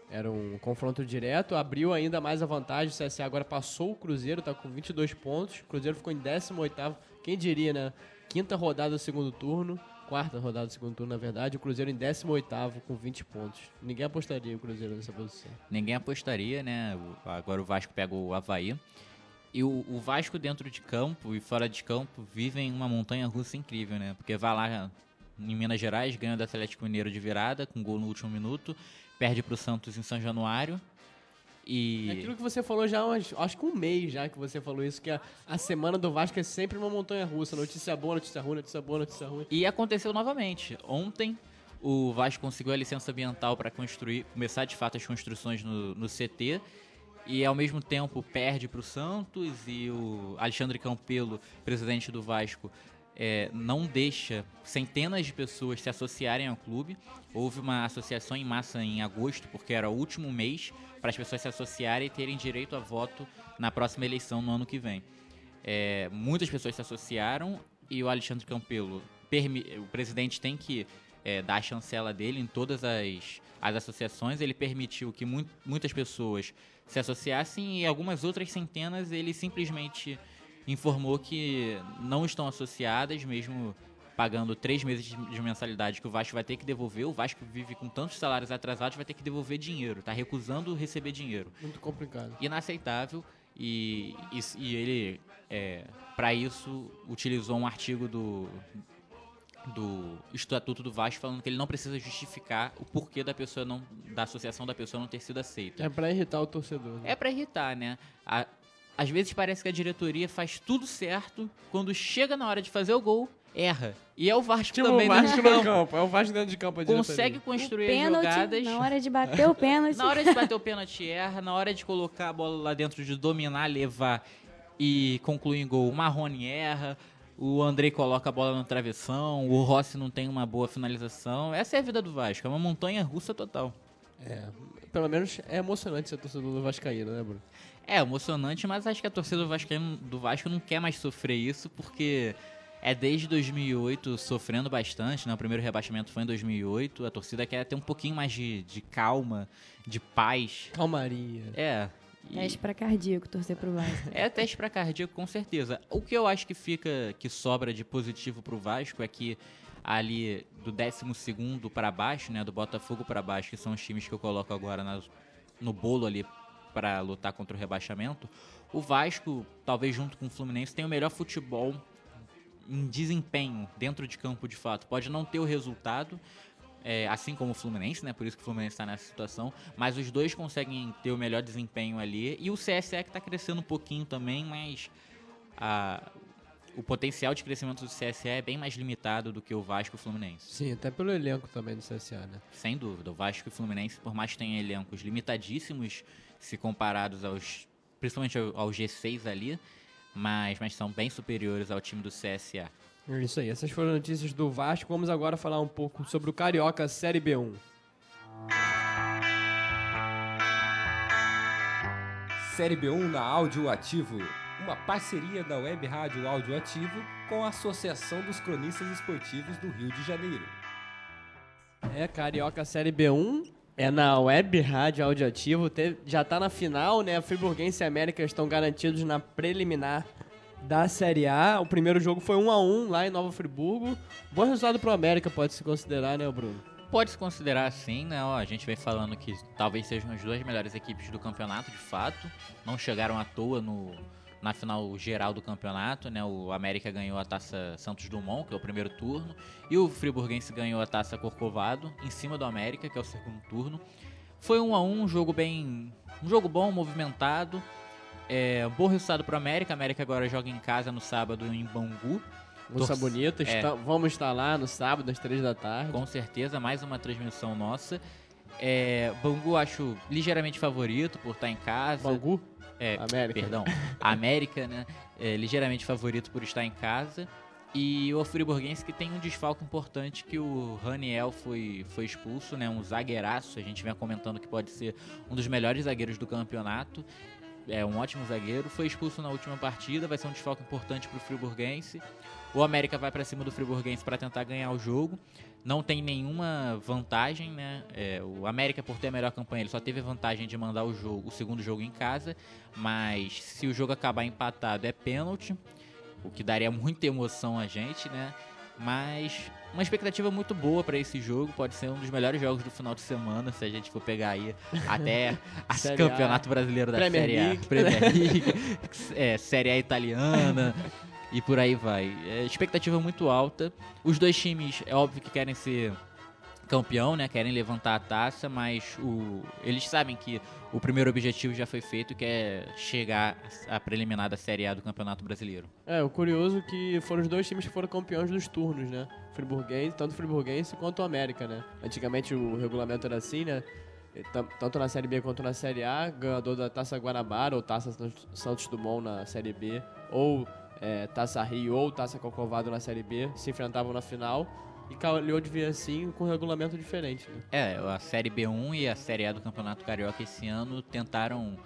[SPEAKER 2] era um confronto direto. Abriu ainda mais a vantagem. O CSA agora passou o Cruzeiro, tá com 22 pontos. O Cruzeiro ficou em 18º. Quem diria, né? Quinta rodada do segundo turno. Quarta rodada do segundo turno, na verdade. O Cruzeiro em 18º com 20 pontos. Ninguém apostaria o Cruzeiro nessa posição.
[SPEAKER 3] Ninguém apostaria, né? O- Agora o Vasco pega o Havaí. E o, o Vasco dentro de campo e fora de campo vivem uma montanha russa incrível, né? Porque vai lá em Minas Gerais, ganha do Atlético Mineiro de virada, com gol no último minuto, perde pro Santos em São Januário. E
[SPEAKER 2] aquilo que você falou já, há umas- acho que um mês já que você falou isso, que a, a semana do Vasco é sempre uma montanha russa. Notícia boa, notícia ruim, notícia boa, notícia ruim.
[SPEAKER 3] E aconteceu novamente. Ontem o Vasco conseguiu a licença ambiental para construir, começar de fato as construções no, no CT. E ao mesmo tempo perde para o Santos e o Alexandre Campelo, presidente do Vasco, é, não deixa centenas de pessoas se associarem ao clube. Houve uma associação em massa em agosto, porque era o último mês para as pessoas se associarem e terem direito a voto na próxima eleição no ano que vem. É, muitas pessoas se associaram e o Alexandre Campelo, o presidente tem que é, dar a chancela dele em todas as, as associações. Ele permitiu que mui- muitas pessoas se associassem e algumas outras centenas ele simplesmente informou que não estão associadas, mesmo pagando três meses de de mensalidade que o Vasco vai ter que devolver. O Vasco vive com tantos salários atrasados, vai ter que devolver dinheiro, tá recusando receber dinheiro
[SPEAKER 2] Muito complicado.
[SPEAKER 3] inaceitável e, e, e ele, é, para isso, utilizou um artigo do, do Estatuto do Vasco falando que ele não precisa justificar o porquê da pessoa não da associação da pessoa não ter sido aceita.
[SPEAKER 2] É pra irritar o torcedor. né?
[SPEAKER 3] É pra irritar, né? A- às vezes parece que a diretoria faz tudo certo, quando chega na hora de fazer o gol, erra. E é o Vasco
[SPEAKER 2] Tipo
[SPEAKER 3] também
[SPEAKER 2] o Vasco
[SPEAKER 3] dentro de campo.
[SPEAKER 2] campo. É o Vasco dentro de campo. a
[SPEAKER 3] Consegue construir
[SPEAKER 4] Pênalti,
[SPEAKER 3] jogadas.
[SPEAKER 4] na hora de bater o pênalti.
[SPEAKER 3] Na hora de bater o pênalti erra, na hora de colocar a bola lá dentro, de dominar, levar e concluir em gol, o Marrone erra, o Andrei coloca a bola no travessão, o Rossi não tem uma boa finalização. Essa é a vida do Vasco, é uma montanha russa total.
[SPEAKER 2] É, pelo menos é emocionante ser torcedor do Vascaíno, né, Bruno?
[SPEAKER 3] É emocionante, mas acho que a torcida do Vasco, do Vasco não quer mais sofrer isso, porque é desde 2008 sofrendo bastante, né? O primeiro rebaixamento foi em 2008, a torcida quer ter um pouquinho mais de, de calma, de paz.
[SPEAKER 2] Calmaria.
[SPEAKER 3] É. e-
[SPEAKER 4] Teste pra cardíaco, torcer pro Vasco.
[SPEAKER 3] É teste para cardíaco, com certeza. O que eu acho que fica, que sobra de positivo pro Vasco é que ali do 12 para baixo, né, do Botafogo para baixo, que são os times que eu coloco agora nas- no bolo ali para lutar contra o rebaixamento, o Vasco, talvez junto com o Fluminense, tem o melhor futebol em desempenho dentro de campo de fato. Pode não ter o resultado, é, assim como o Fluminense, né? Por isso que o Fluminense está nessa situação. Mas os dois conseguem ter o melhor desempenho ali. E o CSE que está crescendo um pouquinho também, mas a- o potencial de crescimento do CSE é bem mais limitado do que o Vasco e o Fluminense.
[SPEAKER 2] Sim, até pelo elenco também do CSA, né?
[SPEAKER 3] Sem dúvida. O Vasco e o Fluminense, por mais que tenham elencos limitadíssimos se comparados aos. principalmente ao, ao G6 ali, mas, mas são bem superiores ao time do CSA.
[SPEAKER 2] É Isso aí, essas foram as notícias do Vasco. Vamos agora falar um pouco sobre o Carioca Série B1.
[SPEAKER 7] Série B1 na Áudio Ativo, uma parceria da Web Rádio Áudio Ativo com a Associação dos Cronistas Esportivos do Rio de Janeiro.
[SPEAKER 2] É, Carioca Série B1. É na Web Rádio Audioativo. Já tá na final, né? Friburguense e América estão garantidos na preliminar da Série A. O primeiro jogo foi 1 a 1 lá em Nova Friburgo. Bom resultado pro América, pode se considerar, né, Bruno?
[SPEAKER 3] Pode se considerar assim, né? Ó, a gente vem falando que talvez sejam as duas melhores equipes do campeonato, de fato. Não chegaram à toa no, na final geral do campeonato, né? O América ganhou a taça Santos Dumont, que é o primeiro turno, e o Friburguense ganhou a taça Corcovado, em cima do América, que é o segundo turno. Foi um a um, um jogo bem. um jogo bom, movimentado. É, bom resultado pro América. A América agora joga em casa no sábado em Bangu.
[SPEAKER 2] Moça bonita,
[SPEAKER 3] é.
[SPEAKER 2] está- vamos estar lá no sábado às três da tarde.
[SPEAKER 3] Com certeza, mais uma transmissão nossa. É, Bangu acho ligeiramente favorito por estar em casa.
[SPEAKER 2] Bangu?
[SPEAKER 3] É,
[SPEAKER 2] América.
[SPEAKER 3] Perdão, América, né? É, ligeiramente favorito por estar em casa. E o Friburguense que tem um desfalque importante que o Raniel foi, foi expulso, né? Um zagueiraço, a gente vem comentando que pode ser um dos melhores zagueiros do campeonato. É um ótimo zagueiro, foi expulso na última partida, vai ser um desfalque importante pro Friburguense. O América vai para cima do Friburguense para tentar ganhar o jogo. Não tem nenhuma vantagem, né? É, o América, por ter a melhor campanha, ele só teve a vantagem de mandar o, jogo, o segundo jogo em casa. Mas se o jogo acabar empatado, é pênalti. O que daria muita emoção a gente, né? Mas uma expectativa muito boa para esse jogo. Pode ser um dos melhores jogos do final de semana, se a gente for pegar aí até a Campeonato Brasileiro da
[SPEAKER 2] Premier
[SPEAKER 3] Série A,
[SPEAKER 2] League.
[SPEAKER 3] Premier League, é, Série A italiana e por aí vai. É, expectativa muito alta. Os dois times, é óbvio que querem ser campeão, né? Querem levantar a taça, mas o, eles sabem que o primeiro objetivo já foi feito, que é chegar à preliminar da Série A do Campeonato Brasileiro.
[SPEAKER 2] É, o curioso é que foram os dois times que foram campeões dos turnos, né? Friburguense, tanto o Friburguense quanto o América, né? Antigamente o regulamento era assim, né? Tanto na Série B quanto na Série A, ganhador da Taça Guanabara ou Taça Santos Dumont na Série B, ou é, Taça Rio ou Taça Corcovado na Série B, se enfrentavam na final. E calhou de vir assim com um regulamento diferente, né?
[SPEAKER 3] É, a Série B1 e a Série A do Campeonato Carioca esse ano tentaram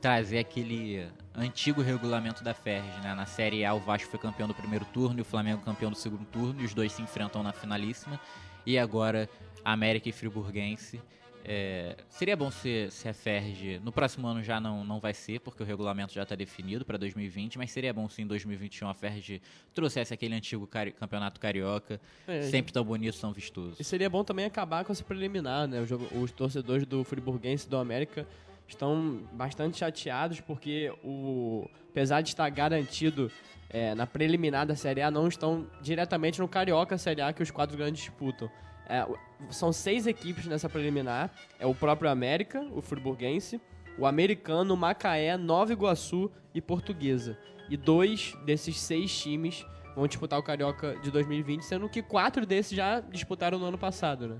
[SPEAKER 3] trazer aquele antigo regulamento da Ferg, né? Na Série A o Vasco foi campeão do primeiro turno e o Flamengo campeão do segundo turno e os dois se enfrentam na finalíssima. E agora América e Friburguense. É, seria bom se, se a Ferg no próximo ano já não, não vai ser, porque o regulamento já está definido para 2020, mas seria bom se em 2021 a Ferg trouxesse aquele antigo cari- campeonato carioca,
[SPEAKER 2] É,
[SPEAKER 3] sempre tão bonito, tão vistoso.
[SPEAKER 2] E seria bom também acabar com essa preliminar, né? Os, os torcedores do Friburguense e do América estão bastante chateados porque o apesar de estar garantido é, na preliminar da Série A, não estão diretamente no Carioca Série A que os quatro grandes disputam. É, são seis equipes nessa preliminar. É o próprio América, o Friburguense, o Americano, Macaé, Nova Iguaçu e Portuguesa. E dois desses seis times vão disputar o Carioca de 2020, sendo que quatro desses já disputaram no ano passado, né?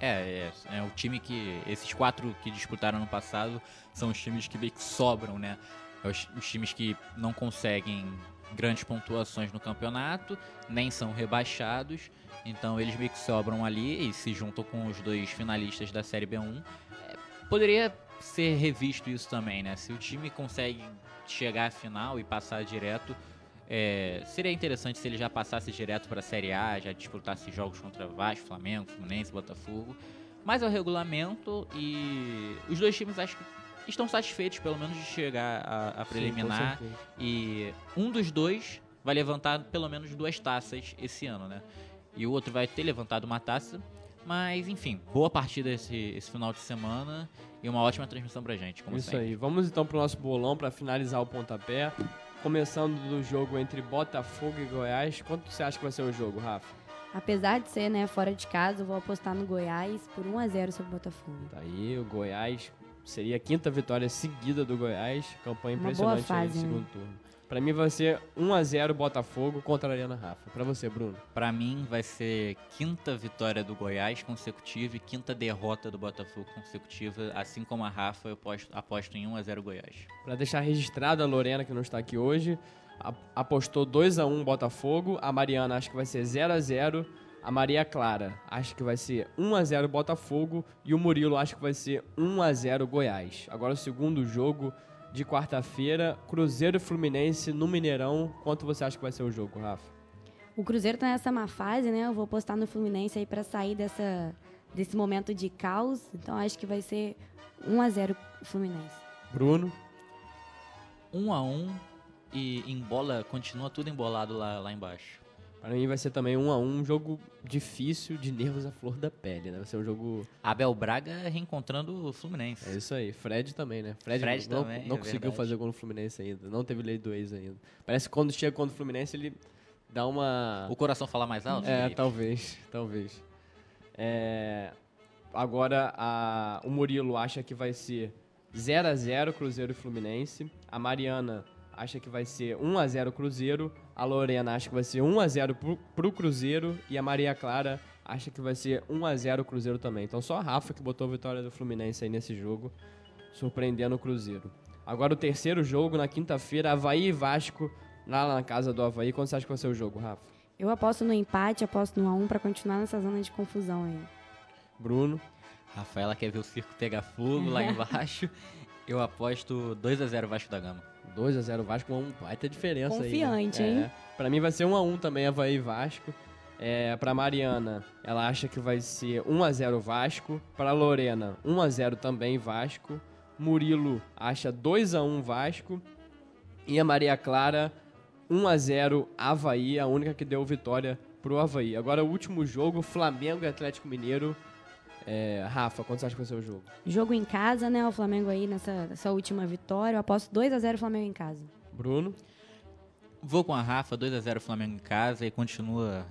[SPEAKER 3] É, é, é o time que. Esses quatro que disputaram no passado são os times que meio que sobram, né? É Os, os times que não conseguem grandes pontuações no campeonato, nem são rebaixados. Então eles meio que sobram ali e se juntam com os dois finalistas da Série B1. É, poderia ser revisto isso também, né? Se o time consegue chegar à final e passar direto, é, seria interessante se ele já passasse direto para a Série A, já disputasse jogos contra Vasco, Flamengo, Fluminense, Botafogo. Mas é o regulamento e os dois times acho que estão satisfeitos pelo menos de chegar a, a preliminar
[SPEAKER 2] Sim,
[SPEAKER 3] e um dos dois vai levantar pelo menos duas taças esse ano, né? E o outro vai ter levantado uma taça. Mas, enfim, boa partida esse, esse final de semana e uma ótima transmissão pra gente, como
[SPEAKER 2] Isso
[SPEAKER 3] sempre.
[SPEAKER 2] aí. Vamos então pro nosso bolão para finalizar o pontapé. Começando do jogo entre Botafogo e Goiás. Quanto você acha que vai ser o jogo, Rafa?
[SPEAKER 4] Apesar de ser, né, fora de casa, eu vou apostar no Goiás por 1 a 0 sobre o Botafogo.
[SPEAKER 2] Tá aí, o Goiás seria a quinta vitória seguida do Goiás. Campanha
[SPEAKER 4] Uma
[SPEAKER 2] impressionante
[SPEAKER 4] boa
[SPEAKER 2] aí no
[SPEAKER 4] fase, né?
[SPEAKER 2] segundo turno. Pra mim vai ser 1x0 Botafogo contra a Arena Rafa. Pra você, Bruno.
[SPEAKER 3] Pra mim vai ser quinta vitória do Goiás consecutiva e quinta derrota do Botafogo consecutiva. Assim como a Rafa, eu aposto, aposto em 1x0 Goiás.
[SPEAKER 2] Pra deixar registrado a Lorena, que não está aqui hoje, a- apostou 2x1 Botafogo. A Mariana acha que vai ser 0x0. A Maria Clara acha que vai ser 1x0 Botafogo. E o Murilo acha que vai ser 1x0 Goiás. Agora o segundo jogo de quarta-feira, Cruzeiro e Fluminense no Mineirão. Quanto você acha que vai ser o jogo, Rafa?
[SPEAKER 4] O Cruzeiro tá nessa má fase, né? Eu vou apostar no Fluminense aí pra sair dessa, desse momento de caos. Então acho que vai ser 1 a 0 Fluminense.
[SPEAKER 2] Bruno?
[SPEAKER 3] 1x1 e embola, continua tudo embolado lá, lá embaixo.
[SPEAKER 2] Para mim vai ser também 1 a 1 um jogo difícil de nervos à flor da pele, né? Vai ser um jogo.
[SPEAKER 3] Abel Braga reencontrando o Fluminense.
[SPEAKER 2] É isso aí. Fred também, né? Fred,
[SPEAKER 3] Fred
[SPEAKER 2] não,
[SPEAKER 3] também,
[SPEAKER 2] não
[SPEAKER 3] é
[SPEAKER 2] conseguiu
[SPEAKER 3] verdade.
[SPEAKER 2] fazer gol no Fluminense ainda. Não teve lei do ex ainda. Parece que quando chega contra o Fluminense ele dá uma.
[SPEAKER 3] O coração fala mais alto?
[SPEAKER 2] É,
[SPEAKER 3] Felipe?
[SPEAKER 2] talvez, talvez. É, agora a, o Murilo acha que vai ser 0 a 0 Cruzeiro e Fluminense. A Mariana acha que vai ser 1 a 0 Cruzeiro. A Lorena acha que vai ser 1 a 0 pro, pro Cruzeiro e a Maria Clara acha que vai ser 1 a 0 Cruzeiro também. Então só a Rafa que botou a vitória do Fluminense aí nesse jogo, surpreendendo o Cruzeiro. Agora o terceiro jogo na quinta-feira, Havaí e Vasco lá na casa do Havaí. Quando você acha que vai ser o jogo, Rafa?
[SPEAKER 4] Eu aposto no empate, aposto no 1 a 1 pra continuar nessa zona de confusão aí.
[SPEAKER 2] Bruno?
[SPEAKER 3] Rafaela quer ver o circo pegar fogo lá embaixo. Eu aposto 2x0 Vasco da Gama.
[SPEAKER 2] 2x0 Vasco, uma baita diferença
[SPEAKER 4] Confiante,
[SPEAKER 2] aí. né?
[SPEAKER 4] hein?
[SPEAKER 2] É. Pra mim vai ser 1x1 também, Havaí e Vasco. É, pra Mariana, ela acha que vai ser 1x0 Vasco. Pra Lorena, 1x0 também Vasco. Murilo acha 2x1 Vasco. E a Maria Clara, 1x0 Havaí, a única que deu vitória pro Havaí. Agora o último jogo, Flamengo e Atlético Mineiro. É, Rafa, quanto você acha que vai ser o jogo?
[SPEAKER 4] Jogo em casa, né? O Flamengo aí nessa, nessa última vitória. Eu aposto 2 a 0 Flamengo em casa.
[SPEAKER 2] Bruno?
[SPEAKER 3] Vou com a Rafa, 2x0 Flamengo em casa e continua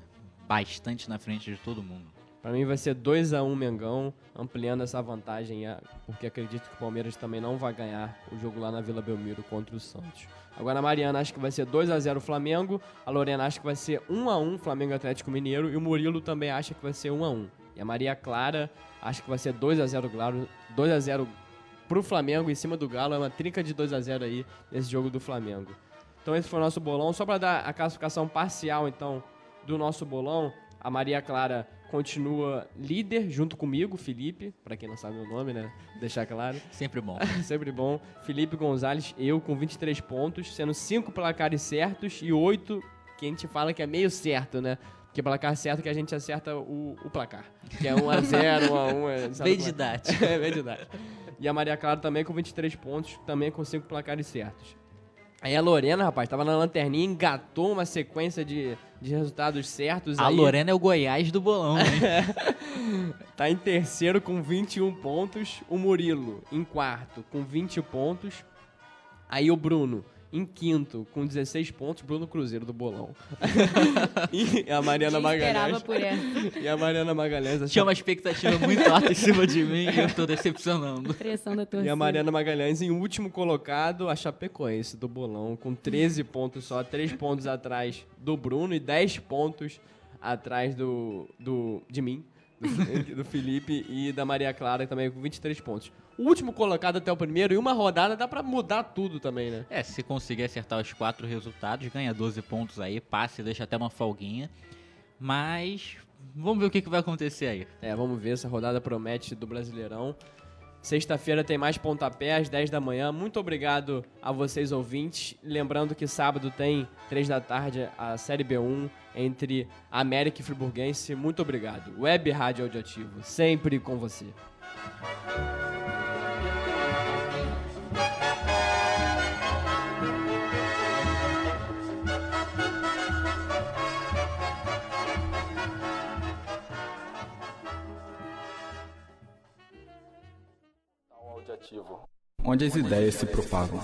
[SPEAKER 3] bastante na frente de todo mundo.
[SPEAKER 2] Pra mim vai ser 2x1 Mengão, ampliando essa vantagem, porque acredito que o Palmeiras também não vai ganhar o jogo lá na Vila Belmiro contra o Santos. Agora a Mariana acha que vai ser 2x0 Flamengo, a Lorena acha que vai ser 1x1 Flamengo e Atlético Mineiro e o Murilo também acha que vai ser 1x1. E a Maria Clara acha que vai ser 2x0 Galo, 2x0 pro Flamengo em cima do Galo, é uma trinca de 2x0 aí nesse jogo do Flamengo. Então esse foi o nosso bolão, só para dar a classificação parcial então do nosso bolão, a Maria Clara continua líder junto comigo, Felipe, para quem não sabe o nome, né? Deixar claro.
[SPEAKER 3] Sempre bom.
[SPEAKER 2] Sempre bom. Felipe Gonzalez, eu com 23 pontos, sendo 5 placares certos e 8 que a gente fala que é meio certo, né? Porque placar certo é que a gente acerta o, o placar. Que é 1x0, 1x1. É,
[SPEAKER 3] Bem
[SPEAKER 2] é?
[SPEAKER 3] didático.
[SPEAKER 2] É verdade. E a Maria Clara também com 23 pontos, também com 5 placares certos. Aí a Lorena, rapaz, tava na lanterninha, engatou uma sequência de, de resultados certos.
[SPEAKER 3] A
[SPEAKER 2] aí,
[SPEAKER 3] Lorena é o Goiás do bolão, hein?
[SPEAKER 2] Tá em terceiro com 21 pontos. O Murilo em quarto com 20 pontos. Aí o Bruno Em quinto, com 16 pontos, Bruno Cruzeiro do Bolão. e a Mariana
[SPEAKER 4] esperava
[SPEAKER 2] Magalhães.
[SPEAKER 4] por essa
[SPEAKER 2] E a Mariana Magalhães.
[SPEAKER 3] Tinha uma expectativa muito alta em cima de mim e eu tô decepcionando.
[SPEAKER 4] pressão da
[SPEAKER 2] E
[SPEAKER 4] torcida.
[SPEAKER 2] a Mariana Magalhães em último colocado, a Chapecoense do Bolão, com 13 pontos só, 3 pontos atrás do Bruno e 10 pontos atrás do, do de mim, do, do Felipe e da Maria Clara também com 23 pontos. O último colocado até o primeiro e uma rodada dá pra mudar tudo também, né?
[SPEAKER 3] É, se conseguir acertar os quatro resultados, ganha 12 pontos aí, passe, deixa até uma folguinha. Mas vamos ver o que, que vai acontecer aí.
[SPEAKER 2] É, vamos ver, essa rodada promete do Brasileirão. Sexta-feira tem mais pontapé às 10 da manhã. Muito obrigado a vocês ouvintes. Lembrando que sábado tem 3 da tarde a Série B1 entre América e Friburguense. Muito obrigado. Web Rádio Audioativo, sempre com você.
[SPEAKER 8] Onde as ideias se propagam.